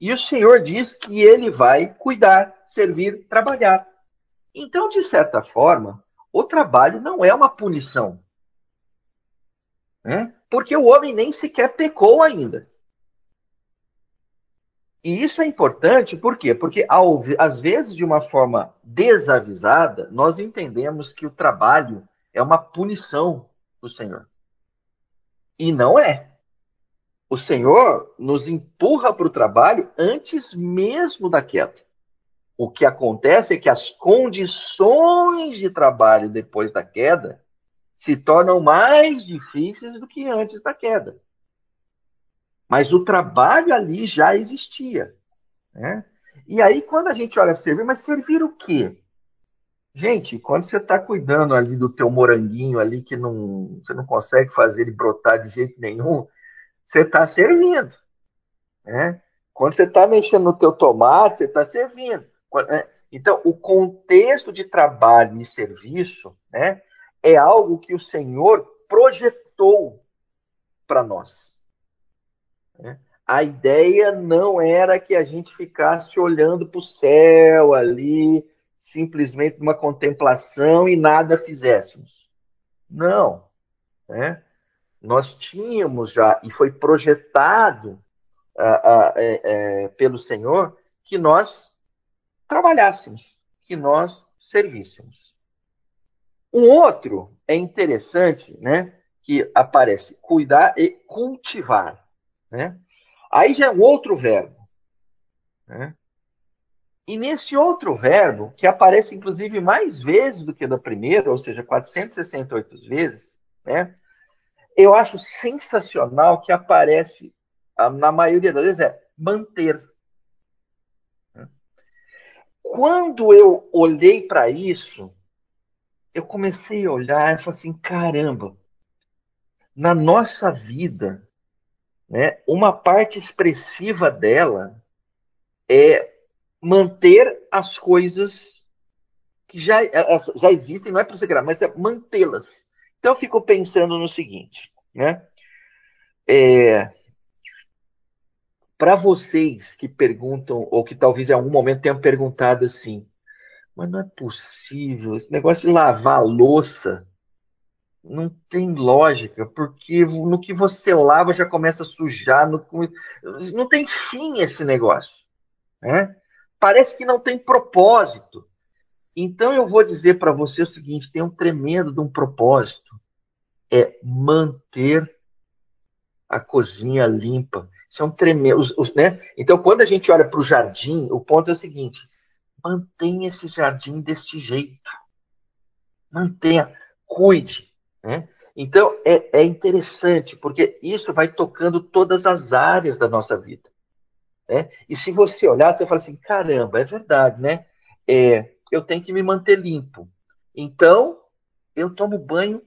e o Senhor diz que ele vai cuidar, servir, trabalhar. Então, de certa forma, o trabalho não é uma punição. Né? Porque o homem nem sequer pecou ainda. E isso é importante, por quê? Porque, ao, às vezes, de uma forma desavisada, nós entendemos que o trabalho é uma punição do Senhor. E não é. O Senhor nos empurra para o trabalho antes mesmo da queda. O que acontece é que as condições de trabalho depois da queda se tornam mais difíceis do que antes da queda. Mas o trabalho ali já existia. Né? E aí, quando a gente olha servir, mas servir o quê? Gente, quando você está cuidando ali do teu moranguinho ali, que não, você não consegue fazer ele brotar de jeito nenhum, você está servindo. Né? Quando você está mexendo no teu tomate, você está servindo. Né? Então, o contexto de trabalho e serviço né, é algo que o Senhor projetou para nós. Né? A ideia não era que a gente ficasse olhando para o céu ali, simplesmente uma contemplação e nada fizéssemos. Não. Né? Nós tínhamos já, e foi projetado é, é, pelo Senhor, que nós trabalhássemos, que nós servíssemos. Um outro é interessante, né, que aparece cuidar e cultivar. Né? Aí já é um outro verbo. Né? E nesse outro verbo, que aparece inclusive mais vezes do que da primeira, ou seja, 468 vezes, né? eu acho sensacional que aparece, ah, na maioria das vezes, é manter. Quando eu olhei para isso, eu comecei a olhar e falei assim: caramba, na nossa vida, né, uma parte expressiva dela é manter as coisas que já, já existem, não é para ser grave, mas é mantê-las. Então eu fico pensando no seguinte, né? É, para vocês que perguntam, ou que talvez em algum momento tenham perguntado assim, mas não é possível, esse negócio de lavar a louça não tem lógica, porque no que você lava já começa a sujar, no, não tem fim esse negócio. Né? Parece que não tem propósito. Então eu vou dizer para você o seguinte: tem um tremendo de um propósito. É manter a cozinha limpa. Isso é um tremendo. Os, os, né? Então, quando a gente olha para o jardim, o ponto é o seguinte: mantenha esse jardim deste jeito. Mantenha, cuide. Né? Então, é, é interessante, porque isso vai tocando todas as áreas da nossa vida. Né? E se você olhar, você fala assim: caramba, é verdade, né? É, eu tenho que me manter limpo. Então, eu tomo banho,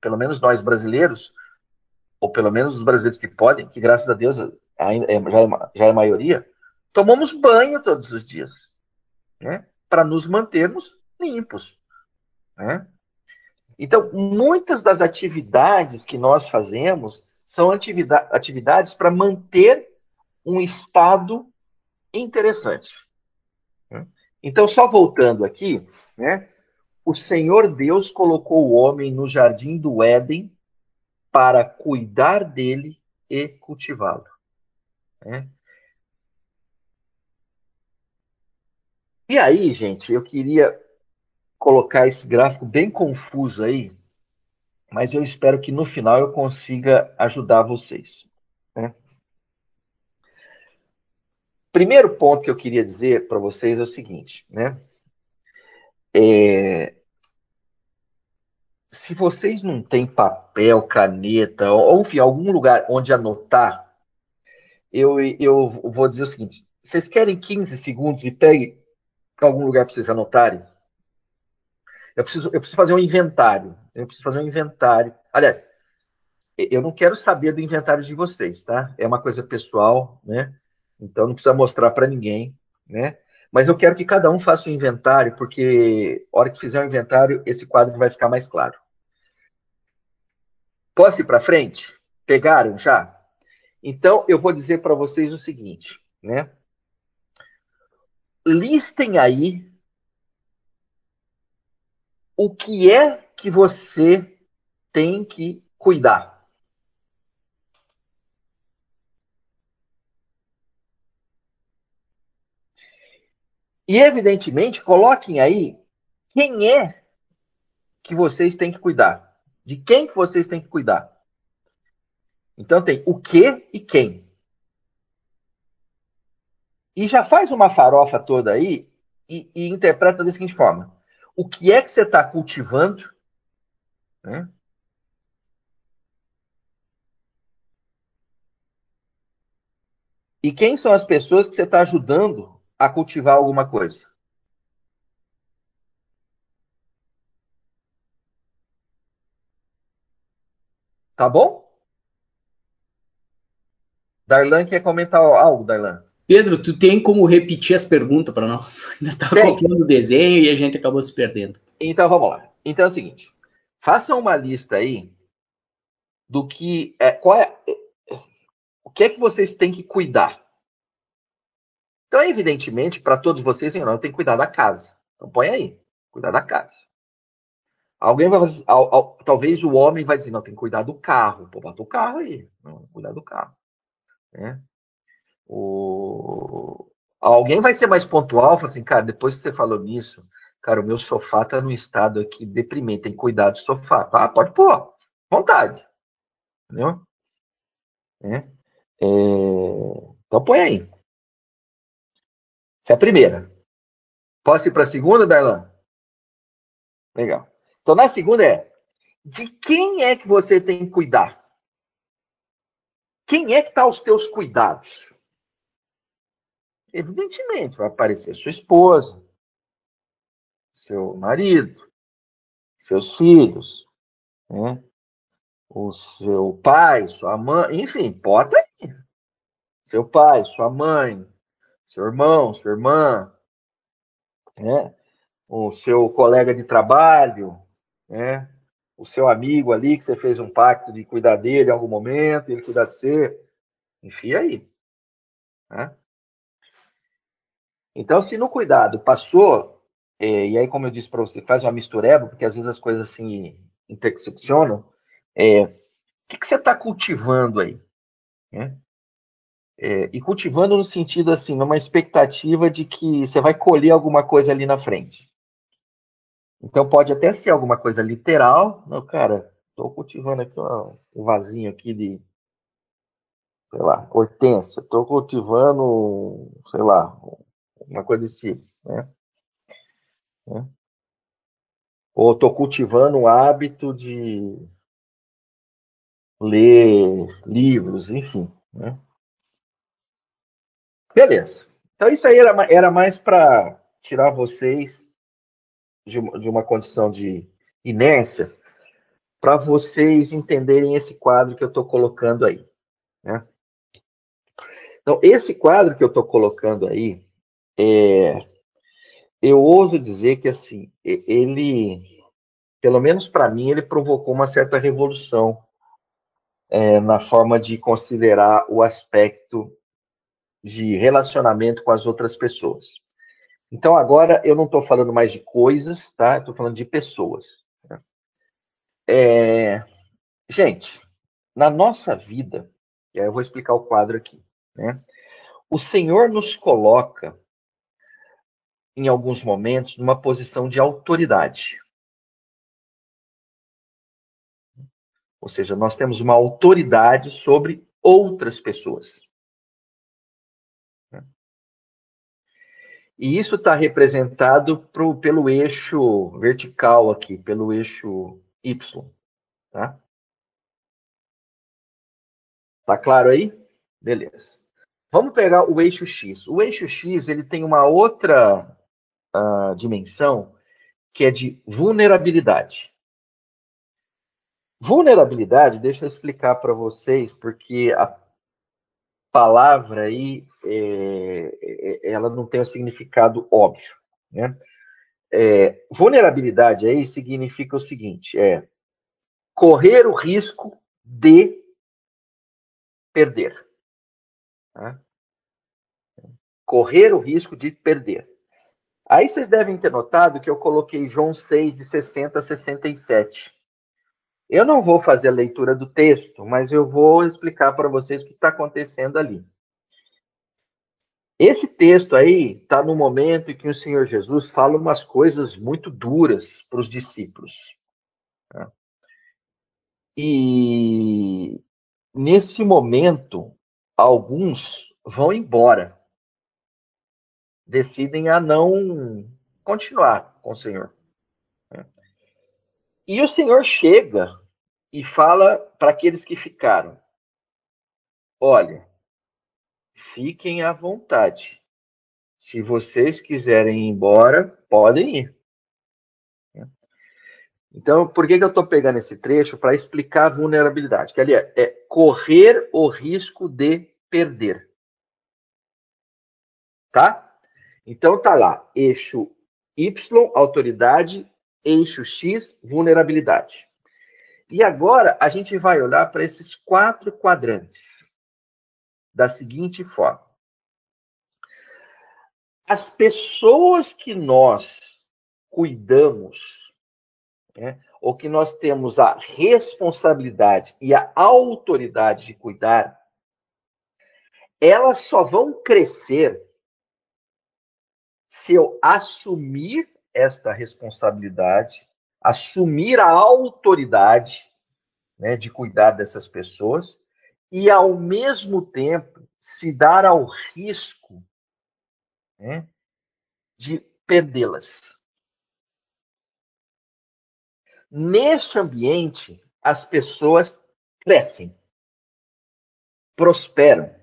pelo menos nós brasileiros, ou pelo menos os brasileiros que podem, que graças a Deus ainda é, já, é, já é maioria, tomamos banho todos os dias, né? Para nos mantermos limpos, né? Então, muitas das atividades que nós fazemos são atividades para manter um estado interessante. Né? Então, só voltando aqui, né? O Senhor Deus colocou o homem no jardim do Éden para cuidar dele e cultivá-lo. Né? E aí, gente, eu queria colocar esse gráfico bem confuso aí, mas eu espero que no final eu consiga ajudar vocês. Né? Primeiro ponto que eu queria dizer para vocês é o seguinte, né? É... Se vocês não têm papel, caneta, ou enfim, algum lugar onde anotar, eu, eu vou dizer o seguinte: vocês querem 15 segundos e pegue algum lugar para vocês anotarem? Eu preciso, eu preciso fazer um inventário. Eu preciso fazer um inventário. Aliás, eu não quero saber do inventário de vocês, tá? É uma coisa pessoal, né? Então não precisa mostrar para ninguém, né? Mas eu quero que cada um faça um inventário, porque a hora que fizer o inventário, esse quadro vai ficar mais claro. Posso ir para frente? Pegaram já? Então, eu vou dizer para vocês o seguinte, né? Listem aí o que é que você tem que cuidar. E, evidentemente, coloquem aí quem é que vocês têm que cuidar. De quem que vocês têm que cuidar. Então tem o que e quem. E já faz uma farofa toda aí e, e interpreta da seguinte forma: o que é que você está cultivando? Né? E quem são as pessoas que você está ajudando a cultivar alguma coisa? Tá bom? Darlan quer comentar algo, Darlan? Pedro, tu tem como repetir as perguntas para nós? Ainda estava copiando o desenho e a gente acabou se perdendo. Então vamos lá. Então é o seguinte: faça uma lista aí do que é, qual é, o que é que vocês têm que cuidar. Então, evidentemente, para todos vocês, não, tem que cuidar da casa. Então põe aí, cuidar da casa. Alguém vai fazer, talvez o homem vai dizer, não, tem que cuidar do carro. Pô, bota o carro aí, não, cuidar do carro. Né? O... Alguém vai ser mais pontual, fala assim, cara, depois que você falou nisso, cara, o meu sofá tá num estado aqui deprimente, tem que cuidar do sofá. Tá, pode pôr, vontade. Entendeu? É. É... Então põe aí. Essa é a primeira. Posso ir para a segunda, Darlan? Legal. Então, na segunda é: de quem é que você tem que cuidar? Quem é que está aos teus cuidados? Evidentemente, vai aparecer sua esposa, seu marido, seus filhos, né? o seu pai, sua mãe, enfim, bota aí. Seu pai, sua mãe, seu irmão, sua irmã, né? o seu colega de trabalho, né? O seu amigo ali que você fez um pacto de cuidar dele em algum momento, ele cuidar de você, enfia aí. Né? Então, se no cuidado passou, é, e aí, como eu disse para você, faz uma mistureba, porque às vezes as coisas assim interseccionam, é, o que, que você está cultivando aí? Né? É, e cultivando no sentido assim, numa expectativa de que você vai colher alguma coisa ali na frente. Então pode até ser alguma coisa literal. Não, cara, estou cultivando aqui um vasinho aqui de, sei lá, hortênsia. Estou cultivando, sei lá, uma coisa desse tipo, né? né? Ou estou cultivando o hábito de ler livros, enfim, né? Beleza. Então isso aí era, era mais para tirar vocês de, de uma condição de inércia para vocês entenderem esse quadro que eu estou colocando aí. Né? Então, esse quadro que eu estou colocando aí, é, eu ouso dizer que assim, ele, pelo menos para mim, ele provocou uma certa revolução é, na forma de considerar o aspecto de relacionamento com as outras pessoas. Então agora eu não estou falando mais de coisas, tá? Estou falando de pessoas. Né? É... Gente, na nossa vida, e aí eu vou explicar o quadro aqui, né? O Senhor nos coloca em alguns momentos numa posição de autoridade. Ou seja, nós temos uma autoridade sobre outras pessoas. E isso está representado pro, pelo eixo vertical aqui, pelo eixo Y. Tá? Tá claro aí? Beleza. Vamos pegar o eixo X. O eixo X ele tem uma outra uh, dimensão que é de vulnerabilidade. Vulnerabilidade, deixa eu explicar para vocês, porque a palavra aí, é, é, ela não tem um significado óbvio, né? É, vulnerabilidade aí significa o seguinte, é correr o risco de perder. Tá? Correr o risco de perder. Aí vocês devem ter notado que eu coloquei João 6, de 60 a 67. Eu não vou fazer a leitura do texto, mas eu vou explicar para vocês o que está acontecendo ali. Esse texto aí está no momento em que o Senhor Jesus fala umas coisas muito duras para os discípulos. Tá? E nesse momento, alguns vão embora decidem a não continuar com o Senhor. E o Senhor chega e fala para aqueles que ficaram: Olha, fiquem à vontade. Se vocês quiserem ir embora, podem ir. Então, por que, que eu estou pegando esse trecho? Para explicar a vulnerabilidade. Que ali é, é correr o risco de perder. Tá? Então tá lá, eixo Y, autoridade, eixo X, vulnerabilidade. E agora a gente vai olhar para esses quatro quadrantes da seguinte forma. As pessoas que nós cuidamos, né, ou que nós temos a responsabilidade e a autoridade de cuidar, elas só vão crescer se eu assumir esta responsabilidade, assumir a autoridade né, de cuidar dessas pessoas e, ao mesmo tempo, se dar ao risco né, de perdê-las. Neste ambiente, as pessoas crescem, prosperam,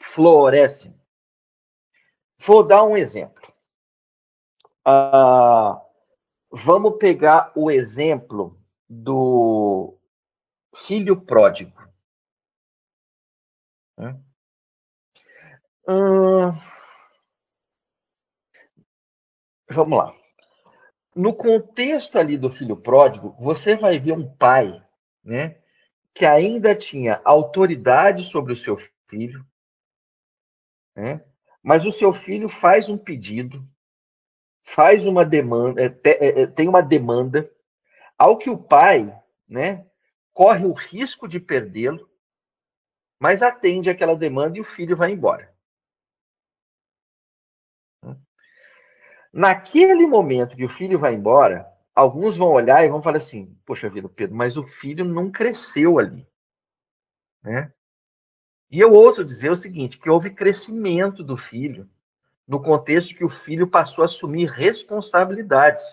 florescem. Vou dar um exemplo. Uh, vamos pegar o exemplo do filho pródigo. Hum, vamos lá. No contexto ali do filho pródigo, você vai ver um pai, né, que ainda tinha autoridade sobre o seu filho, né, mas o seu filho faz um pedido, faz uma demanda, é, é, é, tem uma demanda, ao que o pai, né, corre o risco de perdê-lo, mas atende aquela demanda e o filho vai embora. Naquele momento que o filho vai embora, alguns vão olhar e vão falar assim: Poxa vida, Pedro, mas o filho não cresceu ali. Né? E eu ouso dizer o seguinte: que houve crescimento do filho, no contexto que o filho passou a assumir responsabilidades.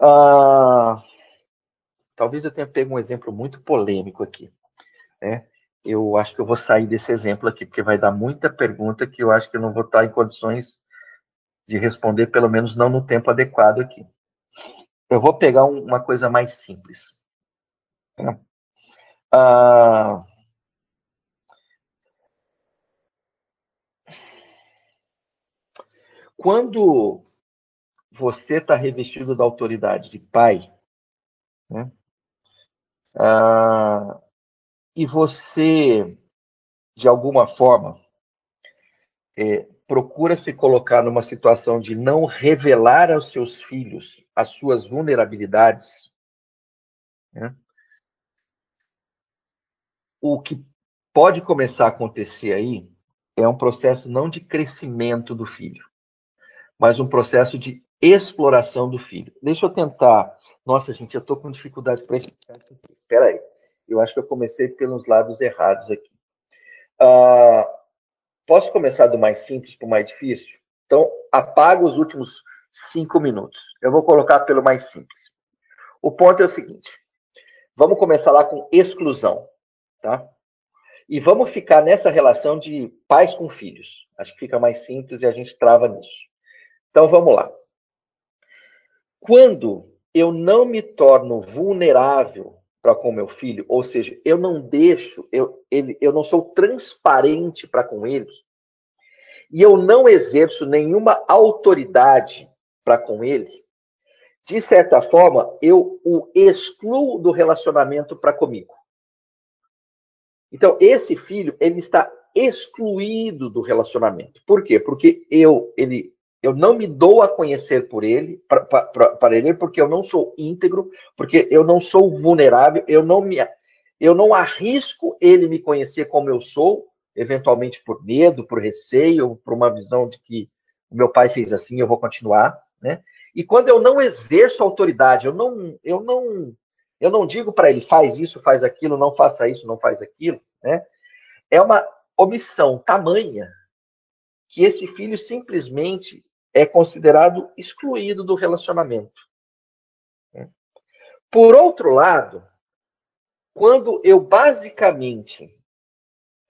Ah, talvez eu tenha pego um exemplo muito polêmico aqui. Né? Eu acho que eu vou sair desse exemplo aqui, porque vai dar muita pergunta que eu acho que eu não vou estar em condições de responder, pelo menos não no tempo adequado aqui. Eu vou pegar uma coisa mais simples. Ah, quando você está revestido da autoridade de pai, né? Ah, e você, de alguma forma, é, procura se colocar numa situação de não revelar aos seus filhos as suas vulnerabilidades, né? O que pode começar a acontecer aí é um processo não de crescimento do filho, mas um processo de exploração do filho. Deixa eu tentar. Nossa, gente, eu estou com dificuldade para explicar isso aqui. Espera aí. Eu acho que eu comecei pelos lados errados aqui. Uh, posso começar do mais simples para o mais difícil? Então, apaga os últimos cinco minutos. Eu vou colocar pelo mais simples. O ponto é o seguinte: vamos começar lá com exclusão. Tá? E vamos ficar nessa relação de pais com filhos. Acho que fica mais simples e a gente trava nisso. Então vamos lá. Quando eu não me torno vulnerável para com meu filho, ou seja, eu não deixo, eu, ele, eu não sou transparente para com ele, e eu não exerço nenhuma autoridade para com ele, de certa forma, eu o excluo do relacionamento para comigo. Então, esse filho, ele está excluído do relacionamento. Por quê? Porque eu, ele, eu não me dou a conhecer por ele, para ele, porque eu não sou íntegro, porque eu não sou vulnerável, eu não me eu não arrisco ele me conhecer como eu sou, eventualmente por medo, por receio, por uma visão de que o meu pai fez assim, eu vou continuar, né? E quando eu não exerço autoridade, eu não eu não eu não digo para ele faz isso, faz aquilo, não faça isso, não faz aquilo, né? É uma omissão tamanha que esse filho simplesmente é considerado excluído do relacionamento. Por outro lado, quando eu basicamente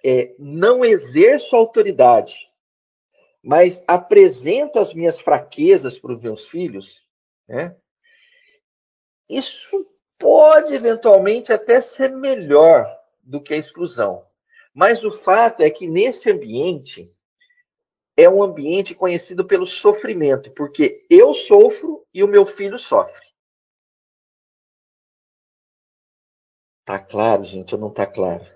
é, não exerço autoridade, mas apresento as minhas fraquezas para os meus filhos, né, isso pode eventualmente até ser melhor do que a exclusão. Mas o fato é que nesse ambiente é um ambiente conhecido pelo sofrimento, porque eu sofro e o meu filho sofre. Tá claro, gente, ou não tá claro?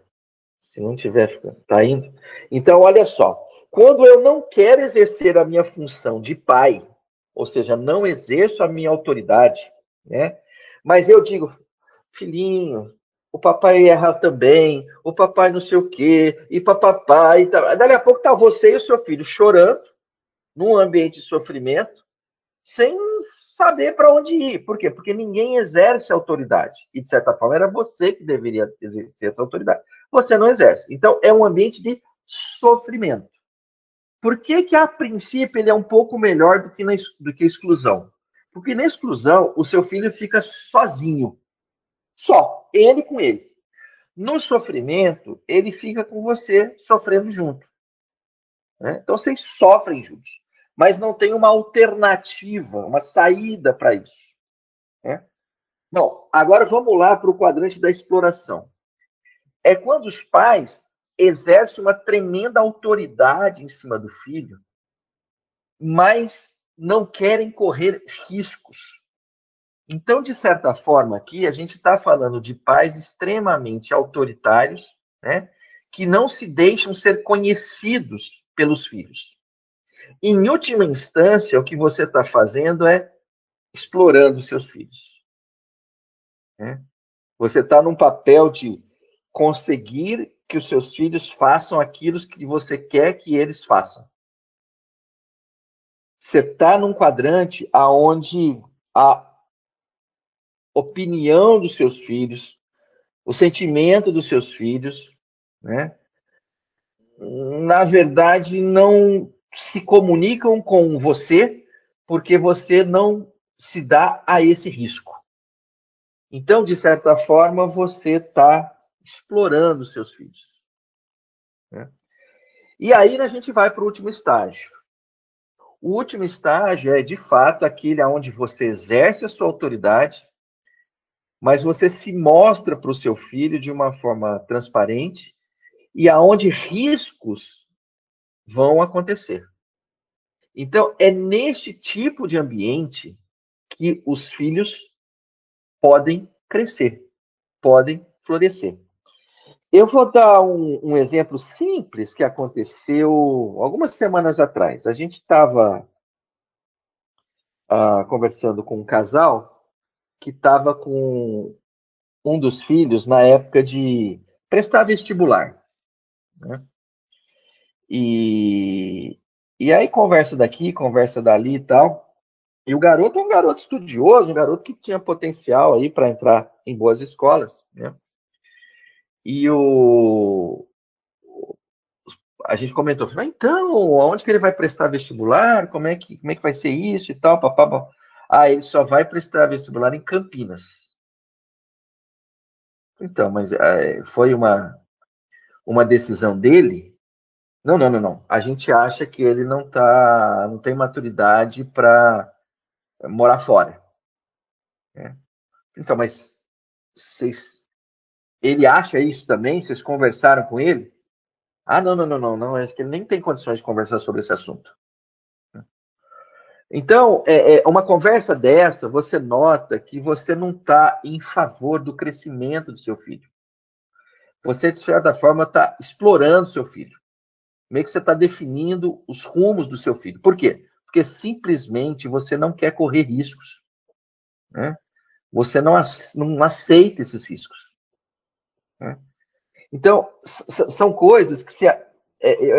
Se não tiver, tá indo? Então, olha só. Quando eu não quero exercer a minha função de pai, ou seja, não exerço a minha autoridade, né? Mas eu digo, filhinho, o papai erra também, o papai não sei o quê, e papapá, e tal. Dali a pouco tá você e o seu filho chorando, num ambiente de sofrimento, sem saber para onde ir. Por quê? Porque ninguém exerce autoridade. E, de certa forma, era você que deveria exercer essa autoridade. Você não exerce. Então, é um ambiente de sofrimento. Por que, que a princípio, ele é um pouco melhor do que, na, do que exclusão? Porque na exclusão, o seu filho fica sozinho. Só, ele com ele. No sofrimento, ele fica com você sofrendo junto. Né? Então vocês sofrem juntos, mas não tem uma alternativa, uma saída para isso. Né? Bom, agora vamos lá para o quadrante da exploração. É quando os pais exercem uma tremenda autoridade em cima do filho, mas não querem correr riscos. Então, de certa forma, aqui a gente está falando de pais extremamente autoritários, né, que não se deixam ser conhecidos pelos filhos. Em última instância, o que você está fazendo é explorando seus filhos. Né? Você está num papel de conseguir que os seus filhos façam aquilo que você quer que eles façam. Você está num quadrante aonde a opinião dos seus filhos, o sentimento dos seus filhos, né? Na verdade, não se comunicam com você porque você não se dá a esse risco. Então, de certa forma, você está explorando seus filhos. Né? E aí a gente vai para o último estágio. O último estágio é, de fato, aquele onde você exerce a sua autoridade mas você se mostra para o seu filho de uma forma transparente e aonde riscos vão acontecer. Então, é neste tipo de ambiente que os filhos podem crescer, podem florescer. Eu vou dar um, um exemplo simples que aconteceu algumas semanas atrás. A gente estava uh, ah, conversando com um casal que estava com um dos filhos na época de prestar vestibular. Né? E, e aí conversa daqui, conversa dali e tal. E o garoto é um garoto estudioso, um garoto que tinha potencial aí para entrar em boas escolas, né? E o a gente comentou, falou, então, onde que ele vai prestar vestibular? Como é que como é que vai ser isso e tal, papá. Ah, ele só vai prestar vestibular em Campinas. Então, mas é, foi uma, uma decisão dele? Não, não, não, não. A gente acha que ele não tá, não tem maturidade para morar fora. É. Então, mas vocês Ele acha isso também? Vocês conversaram com ele? Ah, não, não, não, não, não. Acho que ele nem tem condições de conversar sobre esse assunto. Então, é, é, uma conversa dessa, você nota que você não está em favor do crescimento do seu filho. Você, de certa forma, está explorando seu filho. Meio que você está definindo os rumos do seu filho. Por quê? Porque simplesmente você não quer correr riscos. Né? Você não, não aceita esses riscos. Né? Então, são coisas que se. É,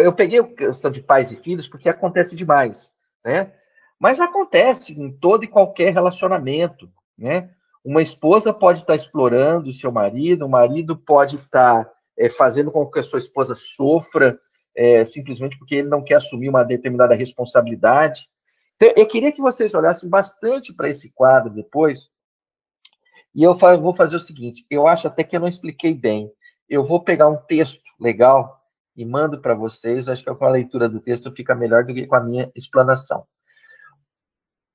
eu peguei a questão de pais e filhos porque acontece demais. Né? Mas acontece em todo e qualquer relacionamento, né? Uma esposa pode estar explorando o seu marido, o marido pode estar é, fazendo com que a sua esposa sofra é, simplesmente porque ele não quer assumir uma determinada responsabilidade. Então, eu queria que vocês olhassem bastante para esse quadro depois. E eu vou fazer o seguinte: eu acho até que eu não expliquei bem. Eu vou pegar um texto legal e mando para vocês. Acho que com a leitura do texto fica melhor do que com a minha explanação.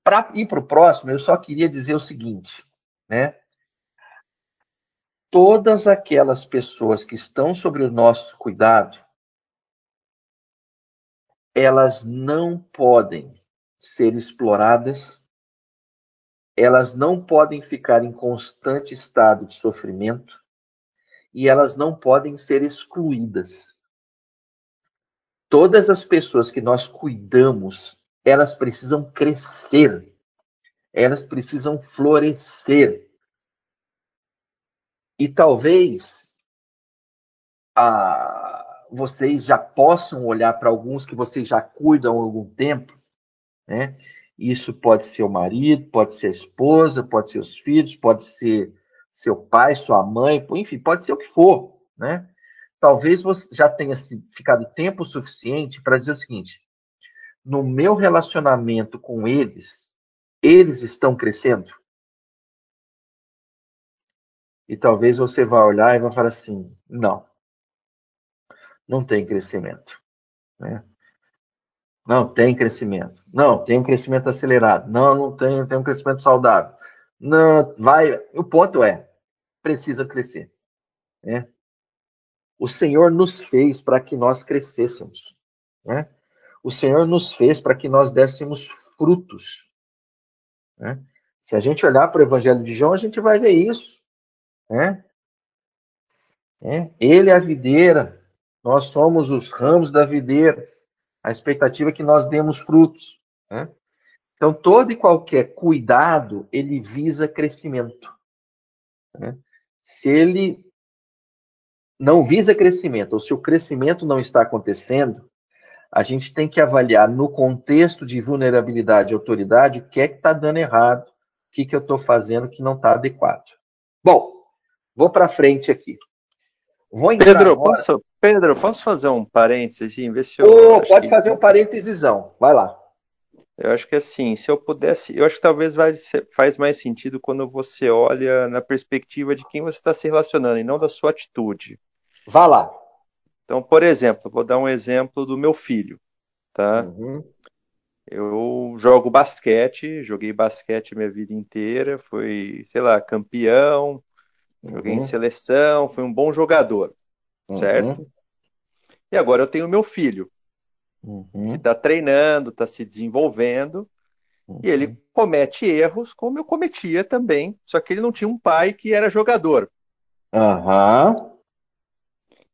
Para ir para o próximo, eu só queria dizer o seguinte, né? Todas aquelas pessoas que estão sobre o nosso cuidado, elas não podem ser exploradas, elas não podem ficar em constante estado de sofrimento e elas não podem ser excluídas. Todas as pessoas que nós cuidamos elas precisam crescer, elas precisam florescer. E talvez ah, vocês já possam olhar para alguns que vocês já cuidam há algum tempo, né? Isso pode ser o marido, pode ser a esposa, pode ser os filhos, pode ser seu pai, sua mãe, enfim, pode ser o que for, né? Talvez você já tenha ficado tempo suficiente para dizer o seguinte: no meu relacionamento com eles, eles estão crescendo? E talvez você vá olhar e vai falar assim: não, não tem crescimento. Né? Não tem crescimento. Não, tem um crescimento acelerado. Não, não tem, tem um crescimento saudável. Não, vai. O ponto é, precisa crescer. Né? O Senhor nos fez para que nós crescêssemos. Né? o Senhor nos fez para que nós dessemos frutos. Né? Se a gente olhar para o Evangelho de João, a gente vai ver isso. Né? É, ele é a videira, nós somos os ramos da videira. A expectativa é que nós demos frutos. Né? Então, todo e qualquer cuidado, ele visa crescimento. Né? Se ele não visa crescimento, ou se o crescimento não está acontecendo, a gente tem que avaliar no contexto de vulnerabilidade e autoridade o que é que está dando errado, o que, que eu estou fazendo que não está adequado. Bom, vou para frente aqui. Pedro, agora... posso, Pedro, posso fazer um parênteses? Ver se eu, oh, pode que... fazer um parêntesesão, vai lá. Eu acho que assim, se eu pudesse, eu acho que talvez vai ser, faz mais sentido quando você olha na perspectiva de quem você está se relacionando e não da sua atitude. Vá lá. Então, por exemplo, vou dar um exemplo do meu filho, tá? Uhum. Eu jogo basquete, joguei basquete minha vida inteira, fui, sei lá, campeão, uhum. joguei em uhum. seleção, fui um bom jogador, uhum. certo? E agora eu tenho meu filho, uhum. que está treinando, está se desenvolvendo, e ele uhum. comete erros como eu cometia também, só que ele não tinha um pai que era jogador. Aham.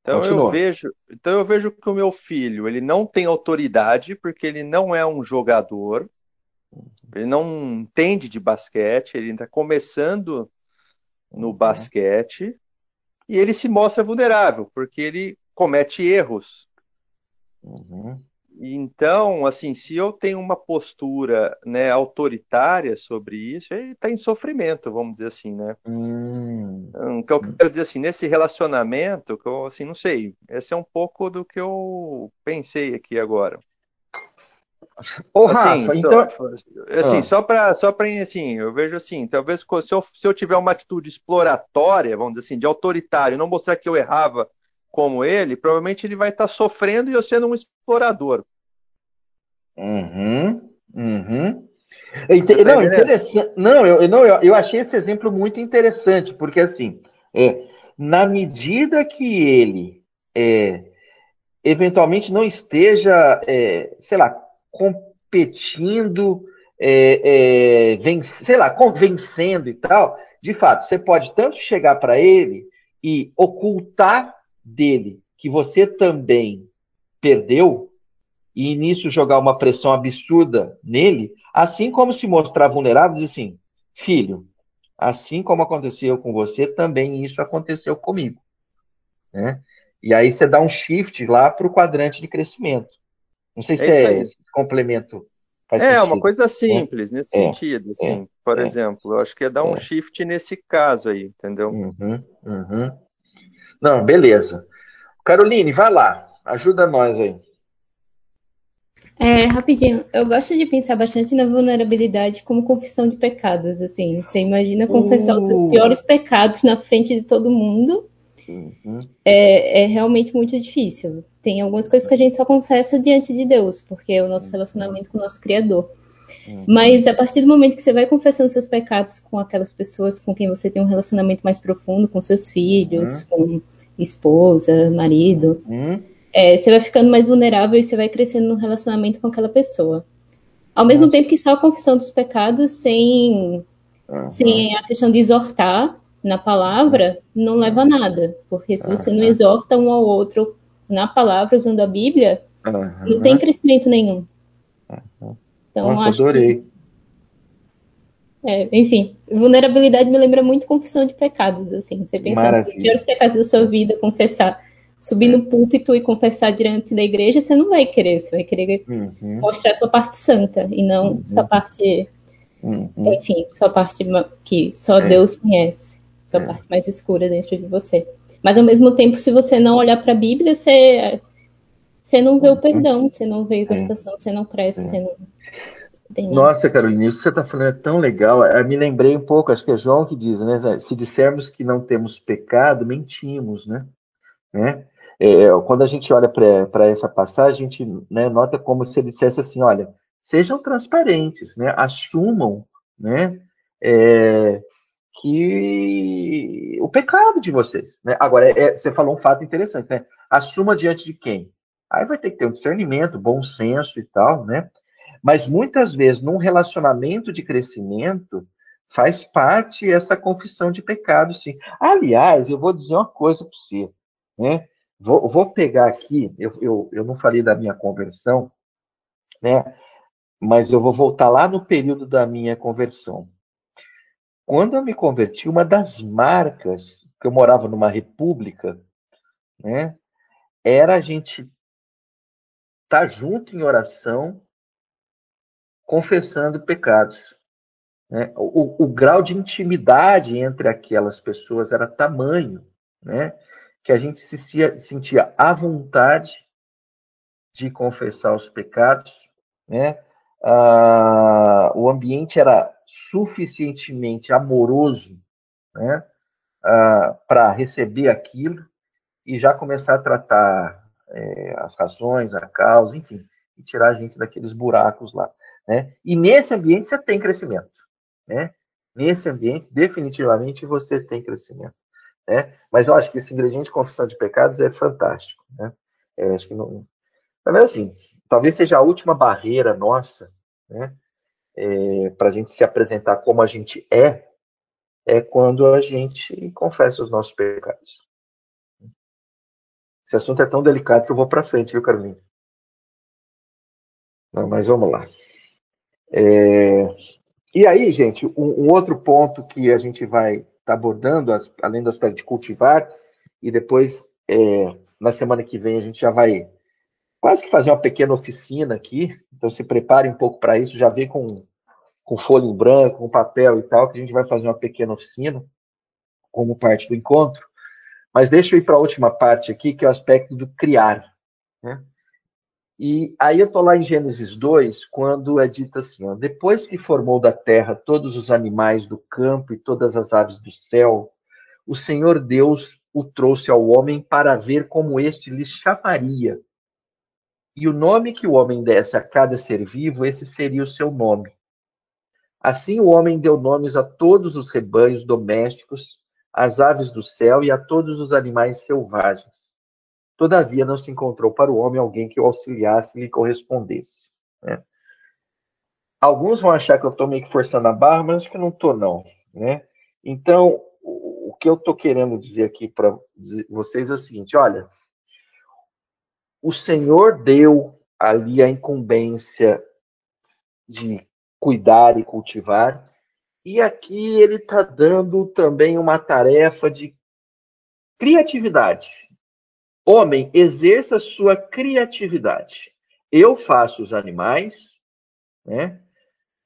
Então eu vejo, então eu vejo que o meu filho, ele não tem autoridade porque ele não é um jogador. Ele não entende de basquete, ele está começando no uhum. basquete e ele se mostra vulnerável porque ele comete erros. Uhum. Então, assim, se eu tenho uma postura né, autoritária sobre isso, ele está em sofrimento, vamos dizer assim, né? Hum. Então, o que eu quero dizer assim, nesse relacionamento, que eu assim, não sei, esse é um pouco do que eu pensei aqui agora. Ô, assim, Rafa, então... assim, ah. só para só para assim, eu vejo assim, talvez se eu, se eu tiver uma atitude exploratória, vamos dizer assim, de autoritário, não mostrar que eu errava como ele, provavelmente ele vai estar tá sofrendo e eu sendo um explorador. Uhum, uhum. Tá não, interessante. Não, eu, não eu, eu achei esse exemplo muito interessante, porque assim, é, na medida que ele é, eventualmente não esteja, é, sei lá, competindo, é, é, sei lá, vencendo e tal, de fato, você pode tanto chegar para ele e ocultar dele que você também perdeu, e nisso jogar uma pressão absurda nele, assim como se mostrar vulnerável, diz assim, filho, assim como aconteceu com você, também isso aconteceu comigo. Né? E aí você dá um shift lá para o quadrante de crescimento. Não sei se é, é complemento. é, sentido, uma coisa né? simples nesse é, sentido, assim. É, por é. exemplo, eu acho que é dar um é. shift nesse caso aí, entendeu? Uhum, uhum. Não, beleza. Caroline, vai lá, ajuda nós aí. É, rapidinho, eu gosto de pensar bastante na vulnerabilidade como confissão de pecados, assim. Você imagina confessar uh. os seus uh. piores pecados na frente de todo mundo. Uhum. É, é, realmente muito difícil. Tem algumas coisas que a gente só confessa diante de Deus, porque é o nosso relacionamento com o nosso Criador. Uhum. Mas a partir do momento que você vai confessando seus pecados com aquelas pessoas com quem você tem um relacionamento mais profundo, com seus filhos, uhum. com esposa, marido, uhum é, você vai ficando mais vulnerável e você vai crescendo no relacionamento com aquela pessoa. Ao mesmo tempo que só a confissão dos pecados, sem, uhum. sem a questão de exortar na palavra, não leva a nada. Porque se você não exorta um ao outro na palavra, usando a Bíblia, não tem crescimento nenhum. Então, Nossa, acho adorei. Que, é, enfim, vulnerabilidade me lembra muito confissão de pecados, assim. Você pensar nos piores pecados da sua vida, confessar subir no púlpito e confessar diante da igreja, você não vai querer, você vai querer uhum. mostrar sua parte santa e não uhum. sua parte, uhum. enfim, sua parte que só é. Deus conhece, sua é. parte mais escura dentro de você. Mas ao mesmo tempo, se você não olhar para a Bíblia, você, você não vê o uhum. perdão, você não vê a exortação, você não cresce, é. você não. Nossa, Carolina, isso que você está falando é tão legal. Eu me lembrei um pouco, acho que é João que diz, né? Se dissermos que não temos pecado, mentimos, né? Né? É, é quando a gente olha para essa passagem, a gente né, nota como se ele dissesse assim: olha, sejam transparentes, né, assumam né, é, que o pecado de vocês. Né? Agora, é, você falou um fato interessante, né? Assuma diante de quem? Aí vai ter que ter um discernimento, bom senso e tal, né? Mas muitas vezes, num relacionamento de crescimento, faz parte essa confissão de pecado, sim. Aliás, eu vou dizer uma coisa para você. Né? Vou, vou pegar aqui, eu, eu, eu não falei da minha conversão, né? mas eu vou voltar lá no período da minha conversão. Quando eu me converti, uma das marcas, que eu morava numa república, né, era a gente estar tá junto em oração, confessando pecados. Né? O, o, grau de intimidade entre aquelas pessoas era tamanho, né? que a gente se sentia à vontade de confessar os pecados, né? Ah, o ambiente era suficientemente amoroso, né? Ah, para receber aquilo e já começar a tratar é, as razões, a causa, enfim, e tirar a gente daqueles buracos lá, né? E nesse ambiente você tem crescimento, né? Nesse ambiente, definitivamente, você tem crescimento. Né? Mas eu acho que esse ingrediente de confissão de pecados é fantástico. Né? É, acho que não... Também assim, talvez seja a última barreira nossa né? É, para a gente se apresentar como a gente é, é quando a gente confessa os nossos pecados. Esse assunto é tão delicado que eu vou para frente, viu, Carolina? Não, mas vamos lá. É... E aí, gente, um, um, outro ponto que a gente vai está abordando, as, além do aspecto de cultivar, e depois, é, na semana que vem, a gente já vai quase que fazer uma pequena oficina aqui. Então, se prepare um pouco para isso, já vê com, com folha em branco, com papel e tal, que a gente vai fazer uma pequena oficina como parte do encontro. Mas deixa eu ir para a última parte aqui, que é o aspecto do criar. Né? E aí eu estou lá em Gênesis 2, quando é dito assim: ó, depois que formou da terra todos os animais do campo e todas as aves do céu, o Senhor Deus o trouxe ao homem para ver como este lhe chamaria. E o nome que o homem desse a cada ser vivo, esse seria o seu nome. Assim o homem deu nomes a todos os rebanhos domésticos, às aves do céu e a todos os animais selvagens. Todavia não se encontrou para o homem alguém que o auxiliasse e lhe correspondesse. Né? Alguns vão achar que eu estou meio que forçando a barra, mas acho que não estou, não. Né? Então, o que eu estou querendo dizer aqui para vocês é o seguinte: olha, o Senhor deu ali a incumbência de cuidar e cultivar, e aqui ele está dando também uma tarefa de criatividade. Homem, exerça sua criatividade. Eu faço os animais, né?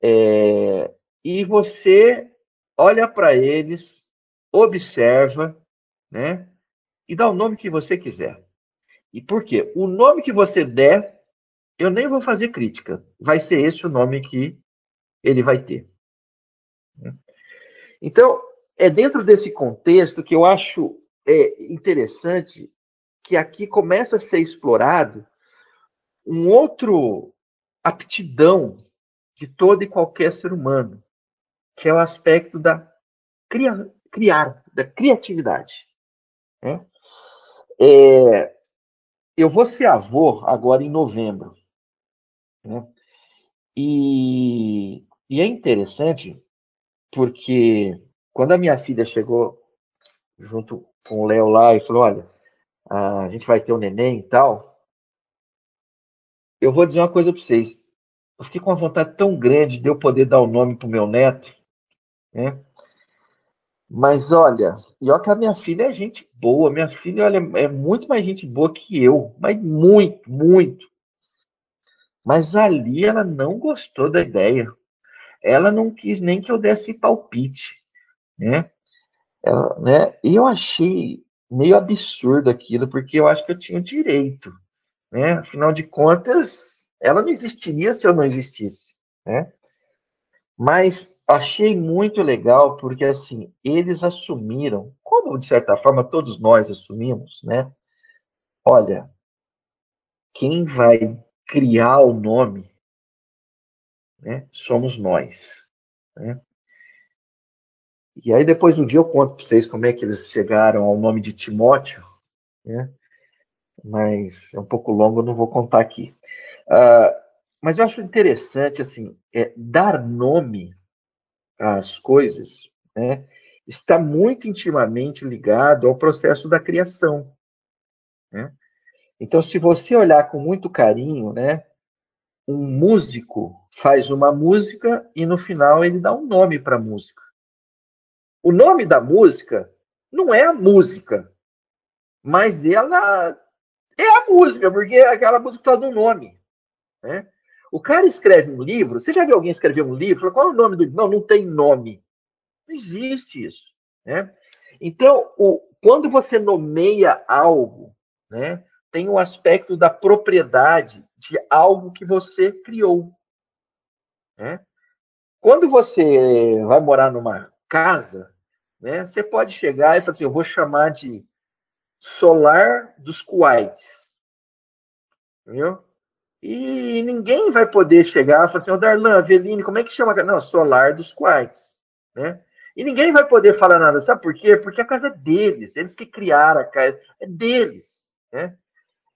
É, e você olha para eles, observa, né? E dá o nome que você quiser. E por quê? O nome que você der, eu nem vou fazer crítica. Vai ser esse o nome que ele vai ter. Então, é dentro desse contexto que eu acho é, interessante que aqui começa a ser explorado um outro aptidão de todo e qualquer ser humano, que é o aspecto da criar, criar da criatividade. Né? É, eu vou ser avô agora em novembro. Né? E, e é interessante porque quando a minha filha chegou junto com o Léo lá e falou: Olha, a gente vai ter um neném e tal. Eu vou dizer uma coisa para vocês. Eu fiquei com uma vontade tão grande de eu poder dar o nome pro meu neto, né? Mas olha, e olha que a minha filha é gente boa. Minha filha olha, é muito mais gente boa que eu, mas muito, muito. Mas ali ela não gostou da ideia. Ela não quis nem que eu desse palpite, né? Ela, né? E eu achei meio absurdo aquilo, porque eu acho que eu tinha o direito, né? Afinal de contas, ela não existiria se eu não existisse, né? Mas achei muito legal porque assim eles assumiram, como de certa forma todos nós assumimos, né? Olha, quem vai criar o nome, né? Somos nós, né? E aí depois um dia eu conto para vocês como é que eles chegaram ao nome de Timóteo, né? Mas é um pouco longo, não vou contar aqui. Uh, mas eu acho interessante assim, é, dar nome às coisas, né? Está muito intimamente ligado ao processo da criação. Né? Então, se você olhar com muito carinho, né, um músico faz uma música e no final ele dá um nome para a música. O nome da música não é a música, mas ela é a música, porque aquela música está no nome. Né? O cara escreve um livro, você já viu alguém escrever um livro? Fala, qual é o nome do livro? Não, tem nome. Não existe isso. Né? Então, o, quando você nomeia algo, né, tem um aspecto da propriedade de algo que você criou. Né? Quando você vai morar numa casa, né? Você pode chegar e falar assim, eu vou chamar de solar dos Kuwaits. Entendeu? E ninguém vai poder chegar e falar assim, ô Darlan, Aveline, como é que chama? Não, solar dos Kuwaits. Né? E ninguém vai poder falar nada. Sabe por quê? Porque a casa é deles. Eles que criaram a casa. É deles. Né?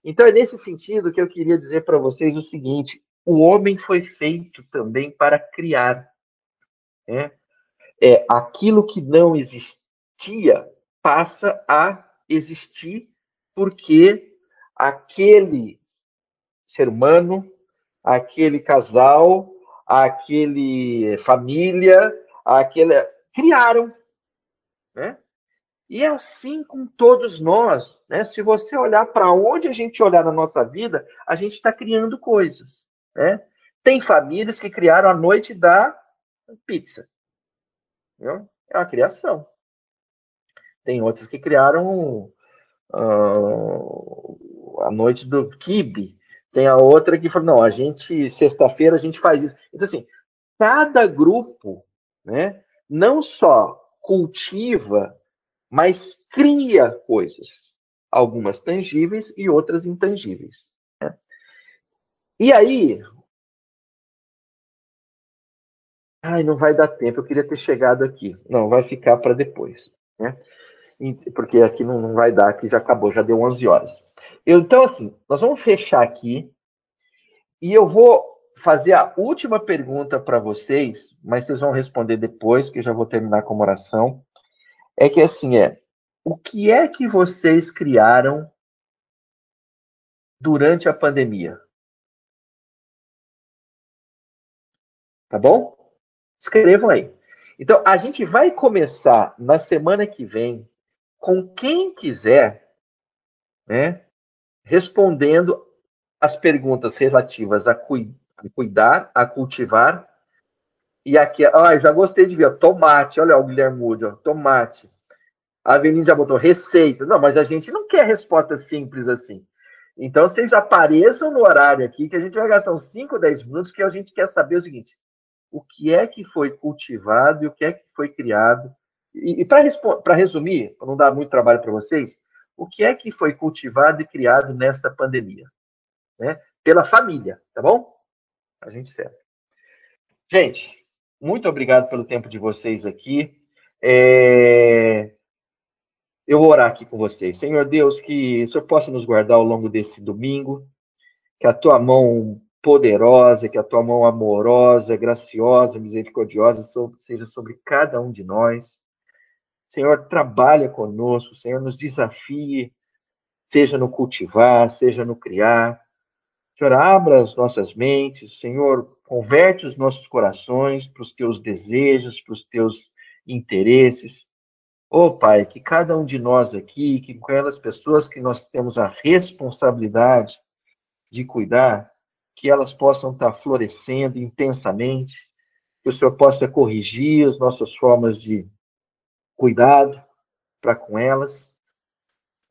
Então é nesse sentido que eu queria dizer para vocês o seguinte: o homem foi feito também para criar. Né? é aquilo que não existia passa a existir porque aquele ser humano, aquele casal, aquele família, aquele criaram, né? E é assim com todos nós, né? Se você olhar para onde a gente olhar na nossa vida, a gente está criando coisas, né? Tem famílias que criaram a noite da pizza. Entendeu? É uma criação. Tem outras que criaram uh, a noite do kibe. Tem a outra que falou, não, a gente, sexta-feira a gente faz isso. Então, assim, cada grupo, né, não só cultiva, mas cria coisas. Algumas tangíveis e outras intangíveis. Né? E aí, Ai, não vai dar tempo, eu queria ter chegado aqui. Não, vai ficar para depois. Né? porque aqui não, não vai dar, que já acabou, já deu 11 horas. Eu, então, assim, nós vamos fechar aqui e eu vou fazer a última pergunta para vocês, mas vocês vão responder depois, que eu já vou terminar com uma oração. É que assim é, o que é que vocês criaram durante a pandemia? Tá bom? Escrevam aí. Então, a gente vai começar na semana que vem com quem quiser, né, respondendo as perguntas relativas a, cu a cuidar, a cultivar. E aqui, ah, já gostei de ver, tomate, olha o Guilherme Moody, ó, tomate. A Avenida já botou receita. Não, mas a gente não quer resposta simples assim. Então, vocês apareçam no horário aqui, que a gente vai gastar uns 5, 10 minutos, que a gente quer saber o seguinte: o que é que foi cultivado e o que é que foi criado. E, e para resumir, para não dar muito trabalho para vocês, o que é que foi cultivado e criado nesta pandemia? Né? Pela família, tá bom? A gente serve. Gente, muito obrigado pelo tempo de vocês aqui. É... Eu vou orar aqui com vocês. Senhor Deus, que o Senhor possa nos guardar ao longo desse domingo, que a tua mão poderosa, que a tua mão amorosa, graciosa, misericordiosa seja sobre cada um de nós. Senhor, trabalha conosco, Senhor, nos desafie, seja no cultivar, seja no criar. Senhor, abra as nossas mentes, Senhor, converte os nossos corações para os teus desejos, para os teus interesses. Oh, Pai, que cada um de nós aqui, que aquelas pessoas que nós temos a responsabilidade de cuidar, que elas possam estar florescendo intensamente, que o Senhor possa corrigir as nossas formas de cuidado para com elas,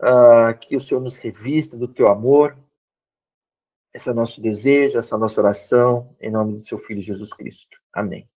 uh, que o Senhor nos revista do teu amor. Esse é o nosso desejo, essa é a nossa oração, em nome do seu Filho Jesus Cristo. Amém.